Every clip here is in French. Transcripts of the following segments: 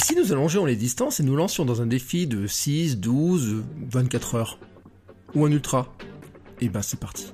Si nous allongeons les distances et nous lancions dans un défi de 6, 12, 24 heures Ou un ultra? Et ben c'est parti.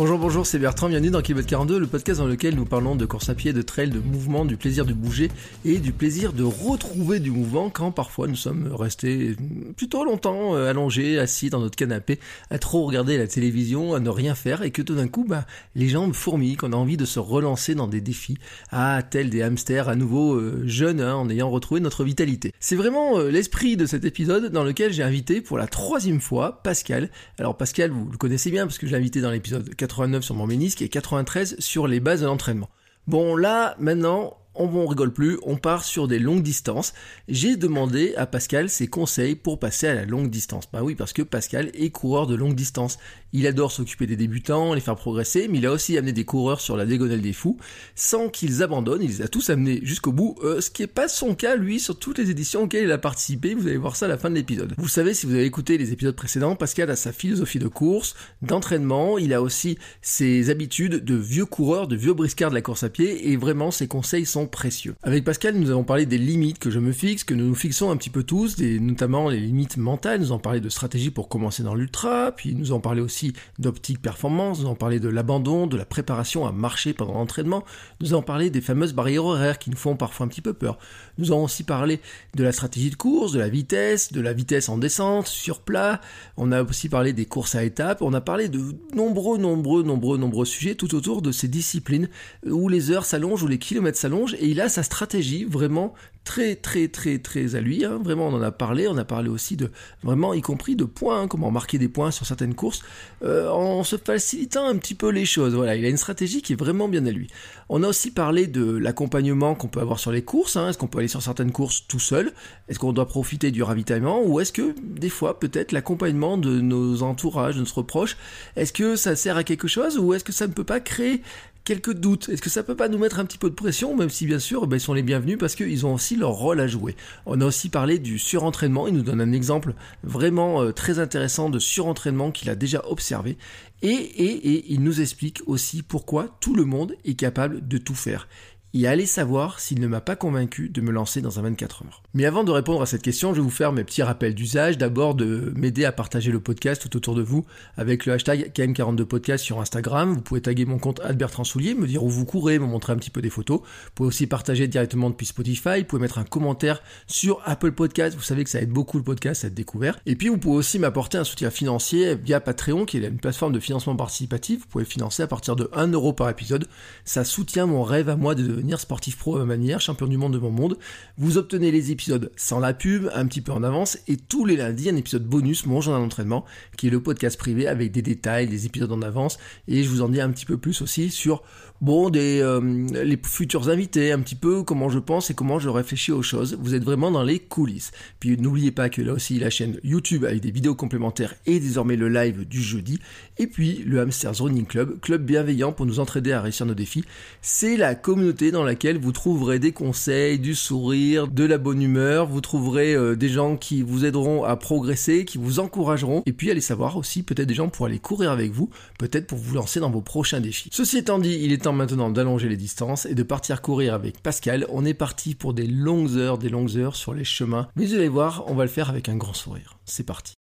Bonjour, bonjour, c'est Bertrand, bienvenue dans Kilomètre 42, le podcast dans lequel nous parlons de course à pied, de trail, de mouvement, du plaisir de bouger et du plaisir de retrouver du mouvement quand parfois nous sommes restés plutôt longtemps euh, allongés, assis dans notre canapé, à trop regarder la télévision, à ne rien faire et que tout d'un coup, bah, les jambes fourmillent, qu'on a envie de se relancer dans des défis, à tel des hamsters à nouveau euh, jeunes hein, en ayant retrouvé notre vitalité. C'est vraiment euh, l'esprit de cet épisode dans lequel j'ai invité pour la troisième fois Pascal. Alors Pascal, vous le connaissez bien parce que je l'ai invité dans l'épisode 89 sur mon ménisque et 93 sur les bases de l'entraînement. Bon là, maintenant, on, rigole plus, on part sur des longues distances. J'ai demandé à Pascal ses conseils pour passer à la longue distance. Bah oui, parce que Pascal est coureur de longue distance. Il adore s'occuper des débutants, les faire progresser, mais il a aussi amené des coureurs sur la diagonale des fous, sans qu'ils abandonnent, il les a tous amenés jusqu'au bout, euh, ce qui n'est pas son cas, lui, sur toutes les éditions auxquelles il a participé, vous allez voir ça à la fin de l'épisode. Vous savez, si vous avez écouté les épisodes précédents, Pascal a sa philosophie de course, d'entraînement, il a aussi ses habitudes de vieux coureur, de vieux briscard de la course à pied, et vraiment ses conseils sont précieux. Avec Pascal, nous avons parlé des limites que je me fixe, que nous nous fixons un petit peu tous, notamment les limites mentales, nous avons parlé de stratégie pour commencer dans l'ultra, puis nous avons parlé aussi d'optique performance, nous avons parlé de l'abandon, de la préparation à marcher pendant l'entraînement, nous avons parlé des fameuses barrières horaires qui nous font parfois un petit peu peur. Nous avons aussi parlé de la stratégie de course, de la vitesse, de la vitesse en descente, sur plat, on a aussi parlé des courses à étapes, on a parlé de nombreux, nombreux, nombreux, nombreux sujets tout autour de ces disciplines où les heures s'allongent, où les kilomètres s'allongent, et il a sa stratégie vraiment très très très très à lui. Hein. Vraiment, on en a parlé. On a parlé aussi de vraiment, y compris de points, hein, comment marquer des points sur certaines courses, euh, en se facilitant un petit peu les choses. Voilà, il a une stratégie qui est vraiment bien à lui. On a aussi parlé de l'accompagnement qu'on peut avoir sur les courses. Hein. Est-ce qu'on peut aller sur certaines courses tout seul? Est-ce qu'on doit profiter du ravitaillement? Ou est-ce que des fois, peut-être l'accompagnement de nos entourages, de nos proches, est-ce que ça sert à quelque chose? Ou est-ce que ça ne peut pas créer quelques doutes. Est-ce que ça peut pas nous mettre un petit peu de pression, même si bien sûr ben, ils sont les bienvenus parce qu'ils ont aussi leur rôle à jouer. On a aussi parlé du surentraînement, il nous donne un exemple vraiment euh, très intéressant de surentraînement qu'il a déjà observé. Et il nous explique aussi pourquoi tout le monde est capable de tout faire et allez savoir s'il ne m'a pas convaincu de me lancer dans un 24 heures. Mais avant de répondre à cette question, je vais vous faire mes petits rappels d'usage. D'abord de m'aider à partager le podcast tout autour de vous avec le hashtag KM42podcast sur Instagram. Vous pouvez taguer mon compte Albert Soulier, me dire où vous courez, me montrer un petit peu des photos. Vous pouvez aussi partager directement depuis Spotify. Vous pouvez mettre un commentaire sur Apple Podcast. Vous savez que ça aide beaucoup le podcast à être découvert. Et puis vous pouvez aussi m'apporter un soutien financier via Patreon, qui est une plateforme de financement participatif. Vous pouvez financer à partir de 1 euro par épisode. Ça soutient mon rêve à moi de sportif pro à ma manière, champion du monde de mon monde. Vous obtenez les épisodes sans la pub, un petit peu en avance, et tous les lundis un épisode bonus, mon journal d'entraînement, qui est le podcast privé avec des détails, des épisodes en avance, et je vous en dis un petit peu plus aussi sur bon des euh, les futurs invités, un petit peu comment je pense et comment je réfléchis aux choses. Vous êtes vraiment dans les coulisses. Puis n'oubliez pas que là aussi la chaîne YouTube avec des vidéos complémentaires et désormais le live du jeudi. Et puis le Hamsters Running Club, club bienveillant pour nous entraider à réussir nos défis. C'est la communauté dans laquelle vous trouverez des conseils, du sourire, de la bonne humeur. Vous trouverez euh, des gens qui vous aideront à progresser, qui vous encourageront. Et puis allez savoir aussi peut-être des gens pour aller courir avec vous, peut-être pour vous lancer dans vos prochains défis. Ceci étant dit, il est temps maintenant d'allonger les distances et de partir courir avec Pascal. On est parti pour des longues heures, des longues heures sur les chemins. Mais vous allez voir, on va le faire avec un grand sourire. C'est parti.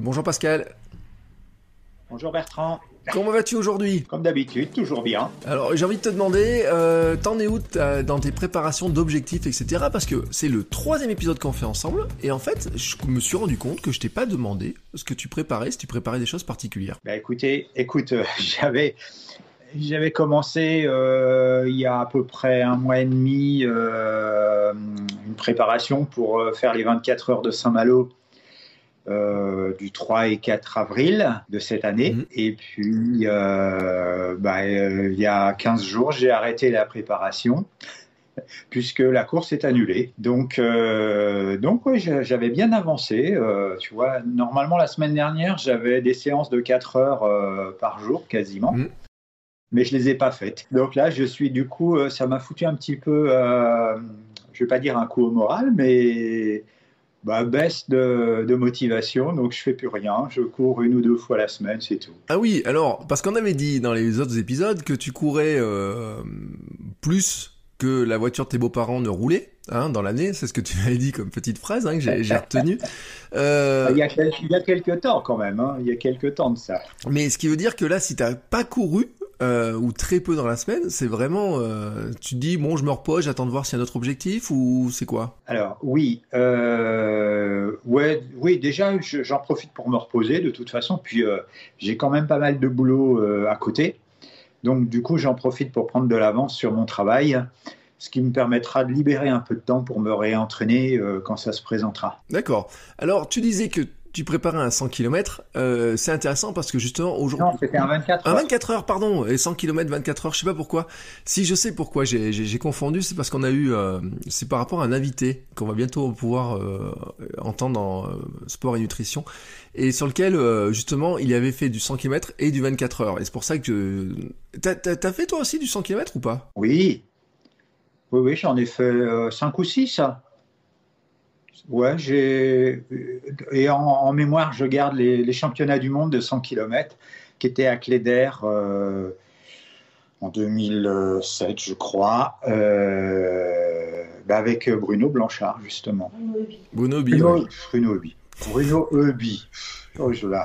Bonjour Pascal. Bonjour Bertrand. Comment vas-tu aujourd'hui? Comme d'habitude, toujours bien. Alors j'ai envie de te demander, euh, t'en es où dans tes préparations d'objectifs, etc. Parce que c'est le troisième épisode qu'on fait ensemble, et en fait, je me suis rendu compte que je t'ai pas demandé ce que tu préparais, si tu préparais des choses particulières. Bah écoutez, écoute, euh, j'avais j'avais commencé euh, il y a à peu près un mois et demi une préparation pour faire les 24 heures de Saint-Malo euh, du 3 et 4 avril de cette année. Mhm. Et puis, euh, bah, euh, il y a 15 jours, j'ai arrêté la préparation puisque la course est annulée. Donc, euh, donc oui, j'a- j'avais bien avancé. euh, tu vois, normalement, la semaine dernière, j'avais des séances de 4 heures euh, par jour, quasiment. Mhm. Mais je les ai pas faites. Donc là, je suis du coup, euh, ça m'a foutu un petit peu, euh, je vais pas dire un coup au moral, mais bah, baisse de, de motivation. Donc je fais plus rien. Je cours une ou deux fois la semaine, c'est tout. Ah oui, alors, parce qu'on avait dit dans les autres épisodes que tu courais euh, plus que la voiture de tes beaux-parents ne roulait hein, dans l'année, c'est ce que tu m'avais dit comme petite phrase hein, que j'ai j'ai retenu. Euh, Il y a, quel- il y a quelques temps quand même. hein. Il y a quelques temps de ça. mais ce qui veut dire que là, si t'as pas couru, euh, ou très peu dans la semaine, c'est vraiment... euh, tu te dis, bon, je me repose, j'attends de voir s'il y a un autre objectif, ou c'est quoi? Alors oui, euh, ouais, oui. Déjà, je- j'en profite pour me reposer de toute façon. Puis j'ai quand même pas mal de boulot à côté, donc du coup, j'en profite pour prendre de l'avance sur mon travail, ce qui me permettra de libérer un peu de temps pour me réentraîner quand ça se présentera. D'accord. Alors, tu disais que tu préparais un 100 km, euh, c'est intéressant parce que justement, aujourd'hui... Non, c'était un 24 Un heures. 24 heures, pardon, et 100 km 24 heures, je sais pas pourquoi. Si je sais pourquoi j'ai j'ai- j'ai confondu, c'est parce qu'on a eu, euh, c'est par rapport à un invité qu'on va bientôt pouvoir euh, entendre dans euh, sport et nutrition, et sur lequel euh, justement il avait fait du 100 km et du 24 heures. Et c'est pour ça que t'as t'as- t'as fait toi aussi du 100 km ou pas? Oui, oui, oui, j'en ai fait 5 ou 6. Ouais, j'ai. Et en, en mémoire, je garde les, les championnats du monde de 100 km qui étaient à Cléder euh, en 2007, je crois, euh, bah, avec Bruno Blanchard, justement. Bruno Bi, Bruno, ouais. Bruno Eubi. Bruno Eubi. Oh, je l'ai.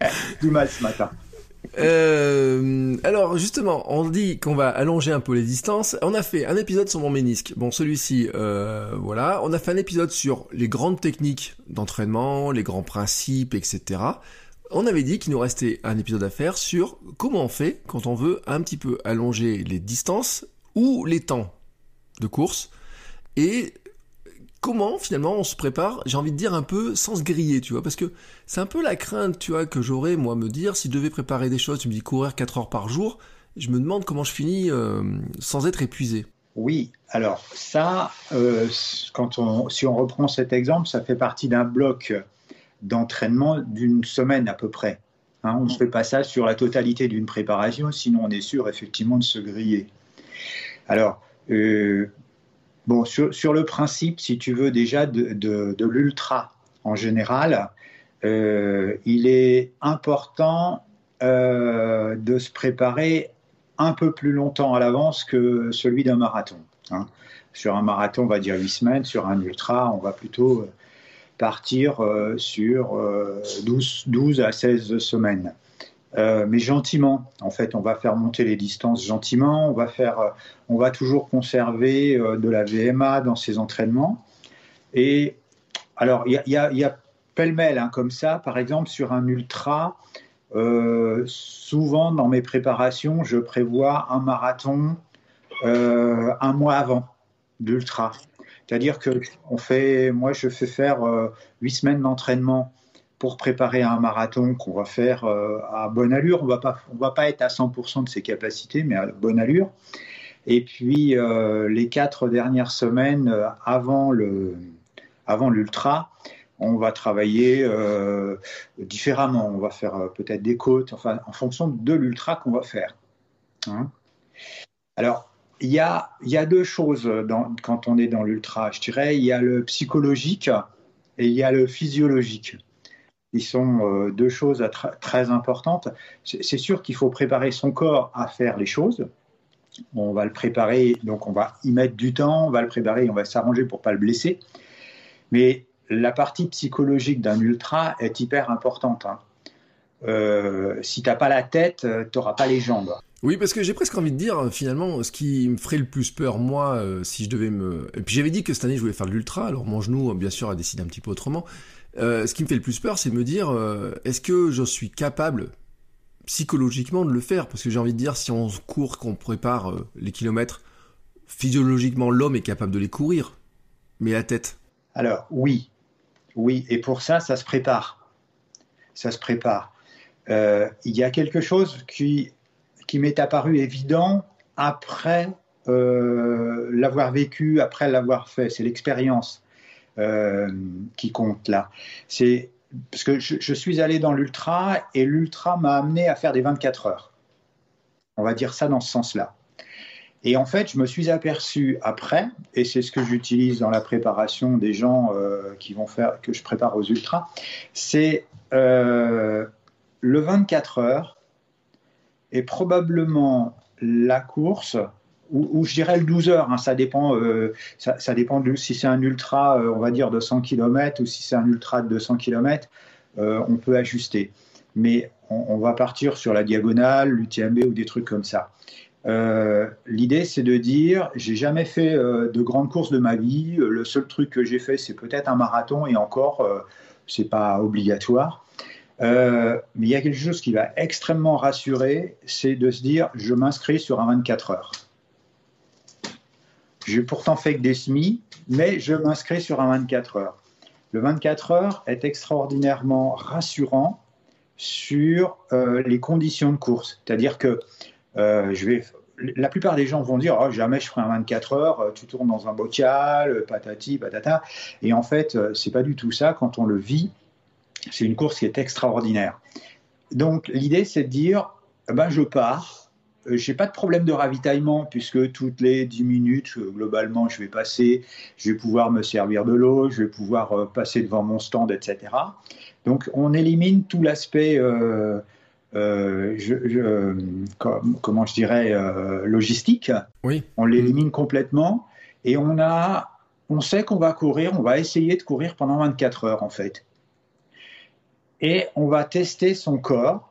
Du mal ce matin. Euh, alors justement, on dit qu'on va allonger un peu les distances. On a fait un épisode sur mon ménisque. Bon, celui-ci, euh, voilà. On a fait un épisode sur les grandes techniques d'entraînement, les grands principes, etc. On avait dit qu'il nous restait un épisode à faire sur comment on fait quand on veut un petit peu allonger les distances ou les temps de course et comment finalement on se prépare, j'ai envie de dire un peu sans se griller, tu vois, parce que c'est un peu la crainte, tu vois, que j'aurais, moi, me dire, si je devais préparer des choses, tu me dis courir 4 heures par jour, je me demande comment je finis euh, sans être épuisé. Oui, alors ça, euh, quand on, si on reprend cet exemple, ça fait partie d'un bloc d'entraînement d'une semaine à peu près. Hein, on ne fait pas ça sur la totalité d'une préparation, sinon on est sûr effectivement de se griller. Alors, euh, bon, sur, sur, le principe, si tu veux déjà de, l'ultra en général, euh, il est important euh, de se préparer un peu plus longtemps à l'avance que celui d'un marathon. Hein. Sur un marathon, on va dire 8 semaines, sur un ultra, on va plutôt partir euh, sur euh, 12, 12, à 16 semaines. Euh, mais gentiment, en fait, on va faire monter les distances gentiment, on va, faire, on va toujours conserver euh, de la VMA dans ces entraînements. Et alors, il y a, pêle-mêle hein, comme ça, par exemple, sur un ultra, euh, souvent dans mes préparations, je prévois un marathon euh, un mois avant d'ultra. C'est-à-dire que on fait, moi, je fais faire euh, huit semaines d'entraînement pour préparer un marathon qu'on va faire euh, à bonne allure. On on va pas être à 100% de ses capacités, mais à bonne allure. Et puis euh, les quatre dernières semaines euh, avant l'ultra, on va travailler différemment. On va faire peut-être des côtes, enfin, en fonction de l'ultra qu'on va faire. Hein Alors, il y a, deux choses quand on est dans l'ultra, je dirais. Il y a le psychologique et il y a le physiologique. Ils sont euh, deux choses très importantes. C'est sûr qu'il faut préparer son corps à faire les choses. On va le préparer, donc on va y mettre du temps, on va le préparer, on va s'arranger pour pas le blesser. Mais la partie psychologique d'un ultra est hyper importante. Hein. Euh, si t'as pas la tête, t'auras pas les jambes. Oui, parce que j'ai presque envie de dire, finalement, ce qui me ferait le plus peur, moi, euh, si je devais me... Et puis j'avais dit que cette année, je voulais faire l'ultra, alors mon genou, bien sûr, a décidé un petit peu autrement. Euh, ce qui me fait le plus peur, c'est de me dire, euh, est-ce que je suis capable, psychologiquement, de le faire? Parce que j'ai envie de dire, si on court, qu'on prépare euh, les kilomètres, physiologiquement, l'homme est capable de les courir. Mais la tête Alors, oui. Oui, et pour ça, ça se prépare. ça se prépare. Il y a quelque chose qui, qui m'est apparu évident après l'avoir vécu, après l'avoir fait. C'est l'expérience euh, qui compte là. C'est parce que je, suis allé dans l'ultra et l'ultra m'a amené à faire des 24 heures. On va dire ça dans ce sens-là. Et en fait, je me suis aperçu après, et c'est ce que j'utilise dans la préparation des gens euh, qui vont faire, que je prépare aux ultras, c'est euh, le 24 heures est probablement la course, ou, je dirais le 12 heures, hein, ça dépend, euh, ça, dépend si c'est un ultra, euh, on va dire, de 100 km ou si c'est un ultra de 200 km, euh, on peut ajuster. Mais on, va partir sur la diagonale, l'UTMB ou des trucs comme ça. L'idée, c'est de dire, j'ai jamais fait de grandes courses de ma vie. Le seul truc que j'ai fait, c'est peut-être un marathon, et encore, c'est pas obligatoire. Mais il y a quelque chose qui va extrêmement rassurer, c'est de se dire, je m'inscris sur un 24 heures. J'ai pourtant fait que des semis, mais je m'inscris sur un 24 heures. Le 24 heures est extraordinairement rassurant sur euh, les conditions de course. C'est-à-dire que euh, je vais, la plupart des gens vont dire oh, jamais je ferai un 24 heures, tu tournes dans un bocal, patati, patata. Et en fait, c'est pas du tout ça. Quand on le vit, c'est une course qui est extraordinaire. Donc l'idée, c'est de dire eh ben, je pars, euh, j'ai pas de problème de ravitaillement puisque toutes les 10 minutes, euh, globalement, je vais passer, je vais pouvoir me servir de l'eau, je vais pouvoir euh, passer devant mon stand, etc. Donc on élimine tout l'aspect. Euh, euh, je, je, comme, comment je dirais, euh, logistique. Oui. On l'élimine complètement et on a, on sait qu'on va courir, on va essayer de courir pendant 24 heures en fait. Et on va tester son corps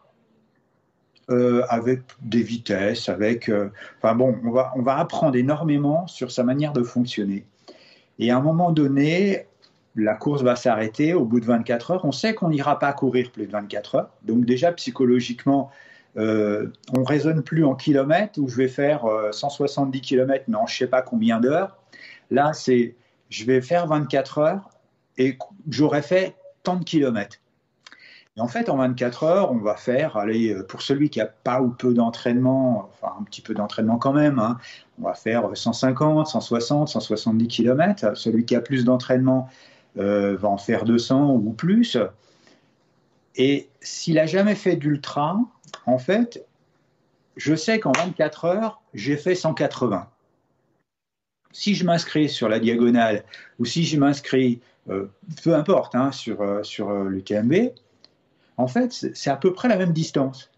euh, avec des vitesses, avec, euh, enfin bon, on va, on va apprendre énormément sur sa manière de fonctionner. Et à un moment donné, la course va s'arrêter au bout de 24 heures. On sait qu'on n'ira pas courir plus de 24 heures. Donc déjà, psychologiquement, euh, on raisonne plus en kilomètres où je vais faire euh, 170 km, mais en je sais pas combien d'heures. Là, c'est je vais faire 24 heures et j'aurais fait tant de kilomètres. Et en fait, en 24 heures, on va faire, allez, pour celui qui a pas ou peu d'entraînement, enfin un petit peu d'entraînement quand même, hein, on va faire 150, 160, 170 km. Celui qui a plus d'entraînement, euh, va en faire 200 ou plus. Et s'il n'a jamais fait d'ultra, en fait, je sais qu'en 24 heures, j'ai fait 180. Si je m'inscris sur la diagonale ou si je m'inscris, euh, peu importe, hein, sur, euh, sur l'UTMB, en fait, c'est à peu près la même distance.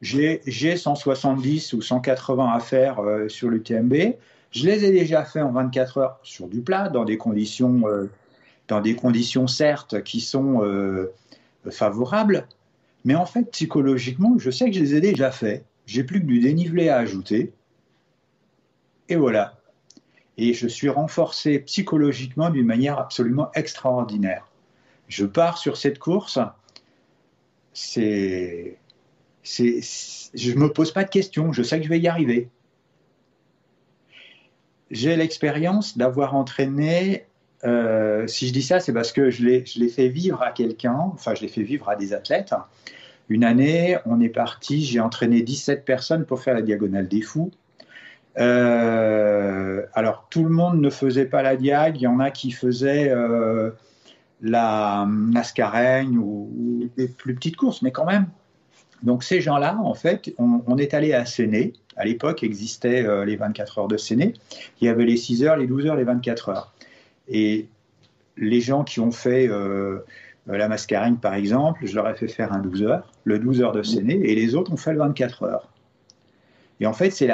J'ai 170 ou 180 à faire euh, sur l'UTMB. Je les ai déjà fait en 24 heures sur du plat, dans des conditions, euh, dans des conditions certes qui sont euh, favorables, mais en fait psychologiquement, je sais que je les ai déjà fait. J'ai plus que du dénivelé à ajouter, et voilà. Et je suis renforcé psychologiquement d'une manière absolument extraordinaire. Je pars sur cette course, c'est, c'est, je me pose pas de questions, je sais que je vais y arriver j'ai l'expérience d'avoir entraîné. Euh, si je dis ça, c'est parce que je l'ai fait vivre à quelqu'un, enfin, je l'ai fait vivre à des athlètes. Une année, on est parti, j'ai entraîné 17 personnes pour faire la diagonale des fous. Euh, alors, tout le monde ne faisait pas la diag, il y en a qui faisaient euh, la Nascareigne ou, ou, des plus petites courses, mais quand même. Donc, ces gens-là, en fait, on, est allé à Séné à l'époque existaient euh, les 24 heures de Séné. Il y avait les 6 heures, les 12 heures, les 24 heures. Et les gens qui ont fait euh, la mascarine, par exemple, je leur ai fait faire un 12 heures, le 12 heures de Séné, et les autres ont fait le 24 heures. Et en fait, c'est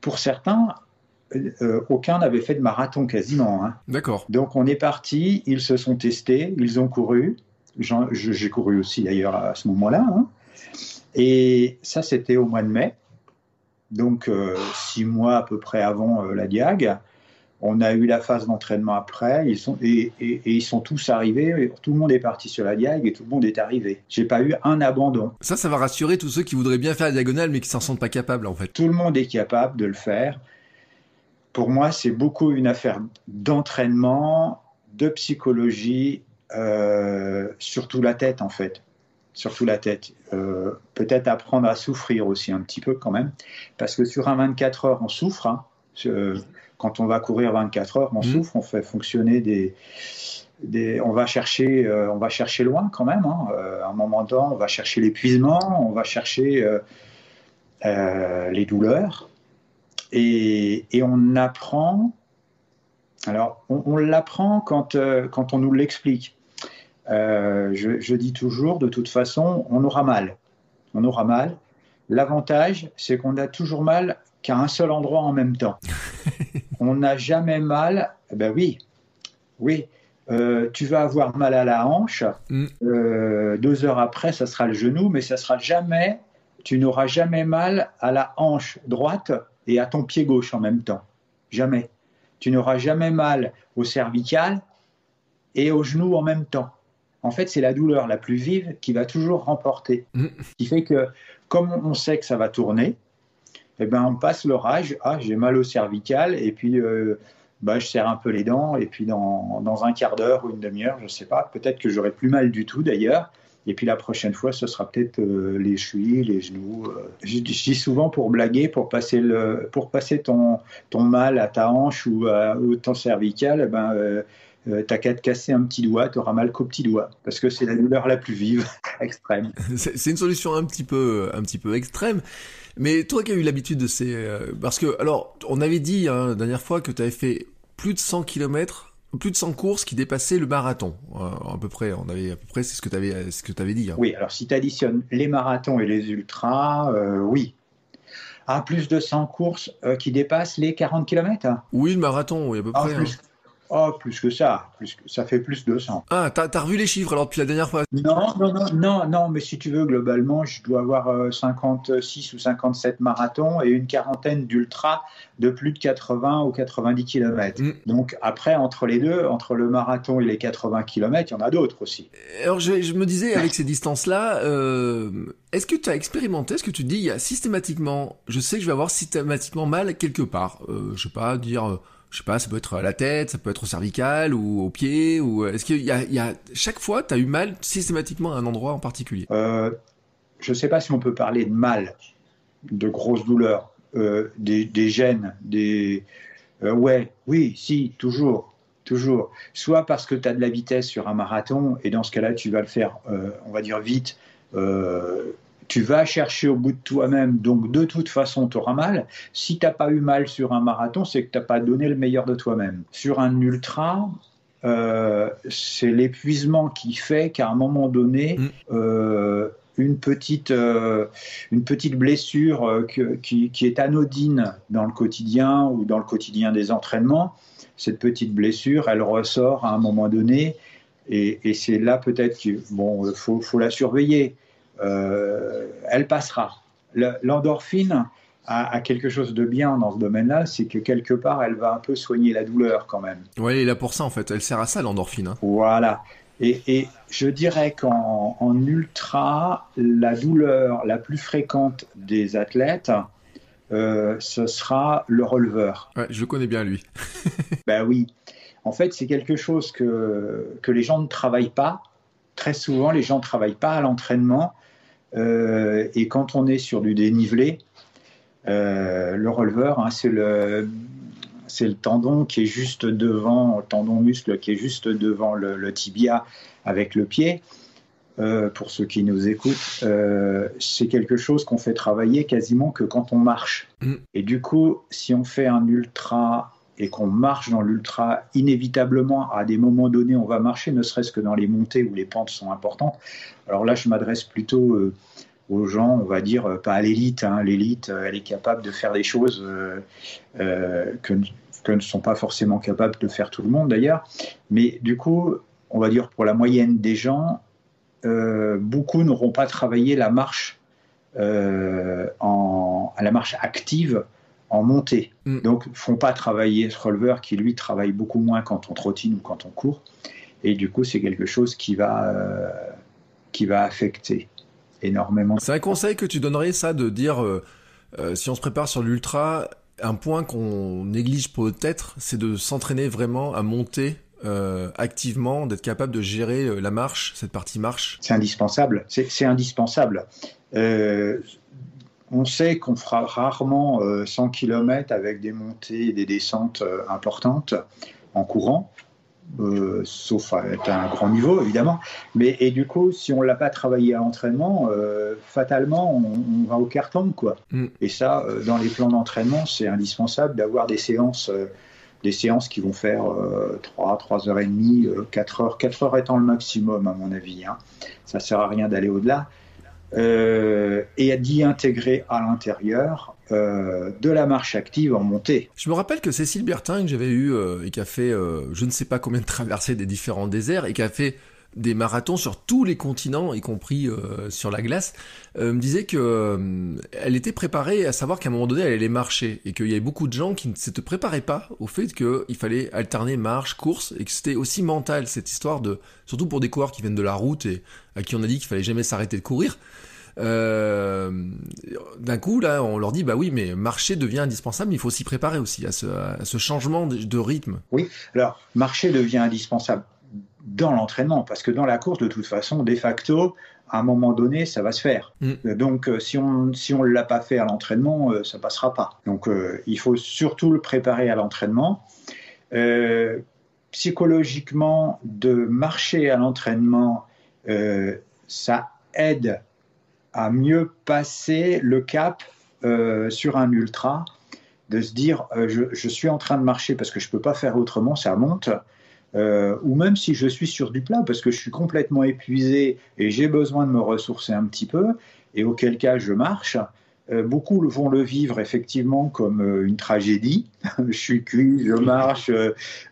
pour certains, euh, aucun n'avait fait de marathon quasiment. Hein. D'accord. Donc on est parti, ils se sont testés, ils ont couru. J'ai couru aussi d'ailleurs à ce moment-là. Hein. Et ça, c'était au mois de mai donc euh, six mois à peu près avant euh, la Diag. On a eu la phase d'entraînement après, ils sont, et, et, et, ils sont tous arrivés, tout le monde est parti sur la Diag et tout le monde est arrivé. J'ai pas eu un abandon. Ça, ça va rassurer tous ceux qui voudraient bien faire la diagonale mais qui s'en sentent pas capables en fait. Tout le monde est capable de le faire. Pour moi, c'est beaucoup une affaire d'entraînement, de psychologie, euh, surtout la tête en fait. surtout la tête. Euh, peut-être apprendre à souffrir aussi un petit peu quand même, parce que sur un 24 heures, on souffre. Hein. quand on va courir 24 heures, on mmh. souffre, on fait fonctionner des, des on va chercher, euh, on va chercher loin quand même. Hein. à un moment donné, on va chercher l'épuisement, on va chercher les douleurs, et, et, on apprend. Alors, on, on l'apprend quand, quand on nous l'explique. Euh, je, dis toujours, de toute façon, on aura mal. On aura mal. L'avantage, c'est qu'on a toujours mal qu'à un seul endroit en même temps. on n'a jamais mal. Eh ben oui, oui. Euh, tu vas avoir mal à la hanche. Mm. Euh, deux heures après, ça sera le genou, mais ça sera jamais. Tu n'auras jamais mal à la hanche droite et à ton pied gauche en même temps. Jamais. Tu n'auras jamais mal au cervical et au genou en même temps en fait, c'est la douleur la plus vive qui va toujours remporter. Mm. Ce qui fait que, comme on sait que ça va tourner, eh ben, on passe l'orage. Ah, j'ai mal au cervical, et puis euh, bah, je serre un peu les dents, et puis dans, un quart d'heure ou une demi-heure, je ne sais pas, peut-être que j'aurai plus mal du tout d'ailleurs. Et puis la prochaine fois, ce sera peut-être euh, les chevilles, les genoux. Euh. Je, dis souvent pour blaguer, pour passer, le, pour passer ton, ton mal à ta hanche ou, à, ton cervical, eh ben, euh, t'as qu'à te casser un petit doigt, t'auras mal qu'au petit doigt, parce que c'est la douleur la plus vive, extrême. c'est une solution un petit peu, un petit peu extrême. Mais toi qui as eu l'habitude de ces, parce que alors on avait dit hein, la dernière fois que tu avais fait plus de 100 km, plus de 100 courses qui dépassaient le marathon, euh, à peu près. On avait à peu près c'est ce que tu avais, ce que avais dit. Hein. Oui, alors si tu additionnes les marathons et les ultras, oui, à plus de 100 courses qui dépassent les 40 km. Oui, le marathon, oui, à peu ah, près. Hein. Oh, plus que ça. Plus que, ça fait plus de 200. Ah, t'as as revu les chiffres alors depuis la dernière fois? Non, non, non, non, non, mais si tu veux, globalement, je dois avoir 56 euh, ou 57 marathons et une quarantaine d'ultra de plus de 80 ou 90 km. Mm. Donc après, entre les deux, entre le marathon et les 80 km, il y en a d'autres aussi. Alors je, me disais, avec ces distances-là, euh, est-ce que tu as expérimenté, est-ce que tu dis, il y a systématiquement, je sais que je vais avoir systématiquement mal quelque part, euh, je sais pas, dire je sais pas, ça peut être à la tête, ça peut être au cervical ou au pied, ou est-ce qu'il y a, chaque fois, tu as eu mal systématiquement à un endroit en particulier? Euh, Je sais pas si on peut parler de mal, de grosses douleurs, euh, des, des, gènes, des... Euh, ouais, oui, si, toujours, toujours. Soit parce que tu as de la vitesse sur un marathon, et dans ce cas-là, tu vas le faire, euh, on va dire, vite, euh, tu vas chercher au bout de toi-même, donc de toute façon, tu auras mal. Si tu n'as pas eu mal sur un marathon, c'est que tu n'as pas donné le meilleur de toi-même. Sur un ultra, euh, c'est l'épuisement qui fait qu'à un moment donné, mm. euh, une, petite, euh, une petite blessure qui, est anodine dans le quotidien ou dans le quotidien des entraînements, cette petite blessure, elle ressort à un moment donné. Et, c'est là peut-être qu'il bon, faut, faut la surveiller. Euh, elle passera. L'endorphine a, quelque chose de bien dans ce domaine-là, c'est que quelque part, elle va un peu soigner la douleur quand même. Oui, elle est là pour ça en fait. Elle sert à ça l'endorphine. Hein. Voilà. Et, je dirais qu'en ultra, la douleur la plus fréquente des athlètes, euh, ce sera le releveur. Ouais, je connais bien lui. ben oui. En fait, c'est quelque chose que, que les gens ne travaillent pas. Très souvent, les gens ne travaillent pas à l'entraînement euh, et quand on est sur du dénivelé, euh, le releveur, hein, c'est le, c'est le tendon qui est juste devant, le tendon muscle qui est juste devant le, tibia avec le pied. Euh, pour ceux qui nous écoutent, c'est quelque chose qu'on fait travailler quasiment que quand on marche. Mm. Et du coup, si on fait un ultra et qu'on marche dans l'ultra, inévitablement, à des moments donnés, on va marcher, ne serait-ce que dans les montées où les pentes sont importantes. Alors là, je m'adresse plutôt euh, aux gens, on va dire, euh, pas à l'élite. Hein. L'élite, euh, elle est capable de faire des choses que, ne sont pas forcément capables de faire tout le monde d'ailleurs. Mais du coup, on va dire pour la moyenne des gens, beaucoup n'auront pas travaillé la marche, à la marche active en montée. Mm. Donc, font pas travailler ce releveur qui, lui, travaille beaucoup moins quand on trottine ou quand on court. Et du coup, c'est quelque chose qui va, euh, qui va affecter énormément. C'est un conseil que tu donnerais, ça, de dire, euh, euh, si on se prépare sur l'ultra, un point qu'on néglige peut-être, c'est de s'entraîner vraiment à monter euh, activement, d'être capable de gérer euh, la marche, cette partie marche C'est indispensable. C'est indispensable. Euh, on sait qu'on fera rarement 100 km avec des montées et des descentes importantes en courant. sauf à être à un grand niveau évidemment. Mais et du coup, si on l'a pas travaillé à l'entraînement, fatalement, on, va au carton quoi. Mm. Et ça, dans les plans d'entraînement, c'est indispensable d'avoir des séances des séances qui vont faire 3, 3 heures et demie, 4 heures, 4 heures étant le maximum à mon avis. Hein. Ça sert à rien d'aller au-delà. Euh, et d'y intégrer à l'intérieur euh, de la marche active en montée. Je me rappelle que Cécile Bertin, que j'avais eu euh, et qui a fait je ne sais pas combien de traversées des différents déserts et qui a fait des marathons sur tous les continents, y compris euh, sur la glace, euh, me disait que euh, elle était préparée à savoir qu'à un moment donné elle allait marcher et qu'il y avait beaucoup de gens qui ne se préparaient pas au fait qu'il fallait alterner marche, course et que c'était aussi mental cette histoire de, surtout pour des coureurs qui viennent de la route et à qui on a dit qu'il fallait jamais s'arrêter de courir. D'un coup, là, on leur dit, bah oui, mais marcher devient indispensable, il faut s'y préparer aussi à ce, à ce changement de rythme. Oui, alors marcher devient indispensable dans l'entraînement, parce que dans la course, de toute façon, de facto, à un moment donné, ça va se faire. Mm. Donc, euh, si on si on l'a pas fait à l'entraînement, euh, ça passera pas. Donc, euh, il faut surtout le préparer à l'entraînement. psychologiquement, de marcher à l'entraînement, ça aide à mieux passer le cap sur un ultra, de se dire, je, je, suis en train de marcher parce que je peux pas faire autrement, ça monte. Euh, ou même si je suis sur du plat parce que je suis complètement épuisé et j'ai besoin de me ressourcer un petit peu, et auquel cas je marche, euh, beaucoup vont le vivre effectivement comme euh, une tragédie. je suis cuit, je marche,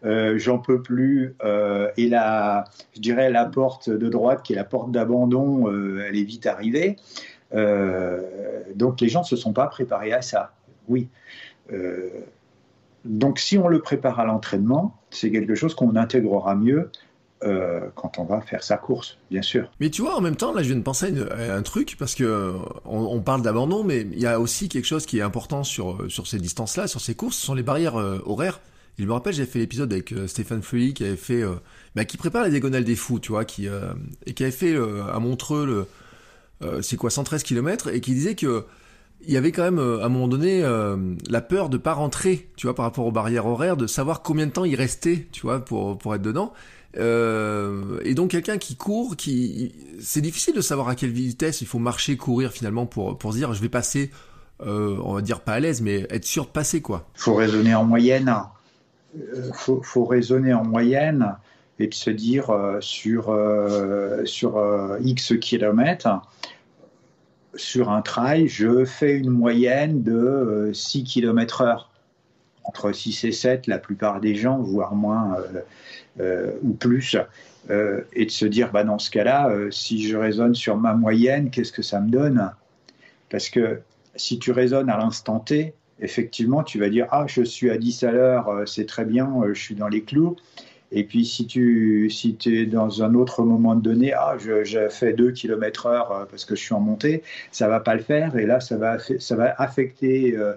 j'en peux plus, et la, je dirais la porte de droite qui est la porte d'abandon, elle est vite arrivée. donc les gens ne se sont pas préparés à ça. Oui. Donc si on le prépare à l'entraînement, c'est quelque chose qu'on intégrera mieux euh, quand on va faire sa course, bien sûr. Mais tu vois, en même temps, là, je viens de penser à, un truc parce que on, parle d'abandon, mais il y a aussi quelque chose qui est important sur sur ces distances-là, sur ces courses, ce sont les barrières euh, horaires. je me rappelle, j'ai fait l'épisode avec euh, Stéphane Feuilly qui avait fait, bah, qui prépare la diagonale des fous, tu vois, qui et qui avait fait à Montreux le, c'est quoi, 113 km, et qui disait que il y avait quand même euh, à un moment donné euh, la peur de pas rentrer, tu vois, par rapport aux barrières horaires, de savoir combien de temps il restait, tu vois, pour pour être dedans. Euh, et donc quelqu'un qui court, qui c'est difficile de savoir à quelle vitesse il faut marcher, courir finalement pour pour se dire je vais passer, on va dire pas à l'aise, mais être sûr de passer quoi. Faut raisonner en moyenne. faut faut raisonner en moyenne et de se dire sur sur x kilomètres sur un trail, je fais une moyenne de 6 km heure. Entre 6 et 7, la plupart des gens, voire moins euh, euh, ou plus. Euh, et de se dire, bah, dans ce cas-là, si je raisonne sur ma moyenne, qu'est-ce que ça me donne? Parce que si tu raisonnes à l'instant T, effectivement, tu vas dire, ah, je suis à 10 à l'heure, c'est très bien, je suis dans les clous. Et puis si tu si es dans un autre moment donné, ah, j'ai fait 2 km heure euh, parce que je suis en montée, ça va pas le faire. Et là, ça va, ça va affecter euh,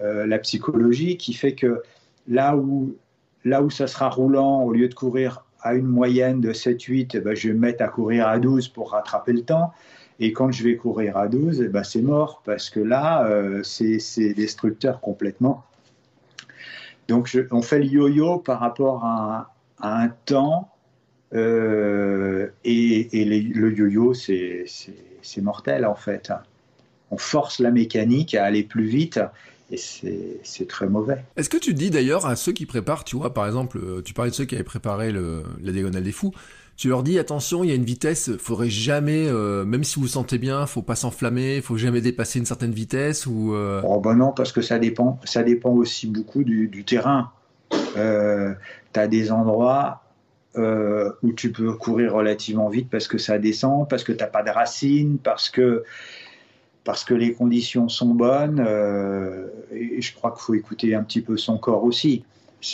euh, la psychologie qui fait que là où, là où ça sera roulant, au lieu de courir à une moyenne de 7-8, eh ben, je vais me mettre à courir à 12 pour rattraper le temps. Et quand je vais courir à 12, eh ben, c'est mort parce que là, c'est destructeur complètement. Donc on fait le yo-yo par rapport à, un temps euh, et, le yo-yo, c'est mortel en fait. On force la mécanique à aller plus vite et c'est très mauvais. Est-ce que tu dis d'ailleurs à ceux qui préparent, tu vois, par exemple, euh, tu parlais de ceux qui avaient préparé le, la diagonale des fous, tu leur dis attention, il y a une vitesse, faudrait jamais, euh, même si vous vous sentez bien, faut pas s'enflammer, faut jamais dépasser une certaine vitesse ou. Oh ben non, parce que ça dépend, ça dépend aussi beaucoup du, du terrain. Euh, tu as des endroits euh, où tu peux courir relativement vite parce que ça descend, parce que tu n'as pas de racines, parce que, parce que les conditions sont bonnes. Euh, et je crois qu'il faut écouter un petit peu son corps aussi.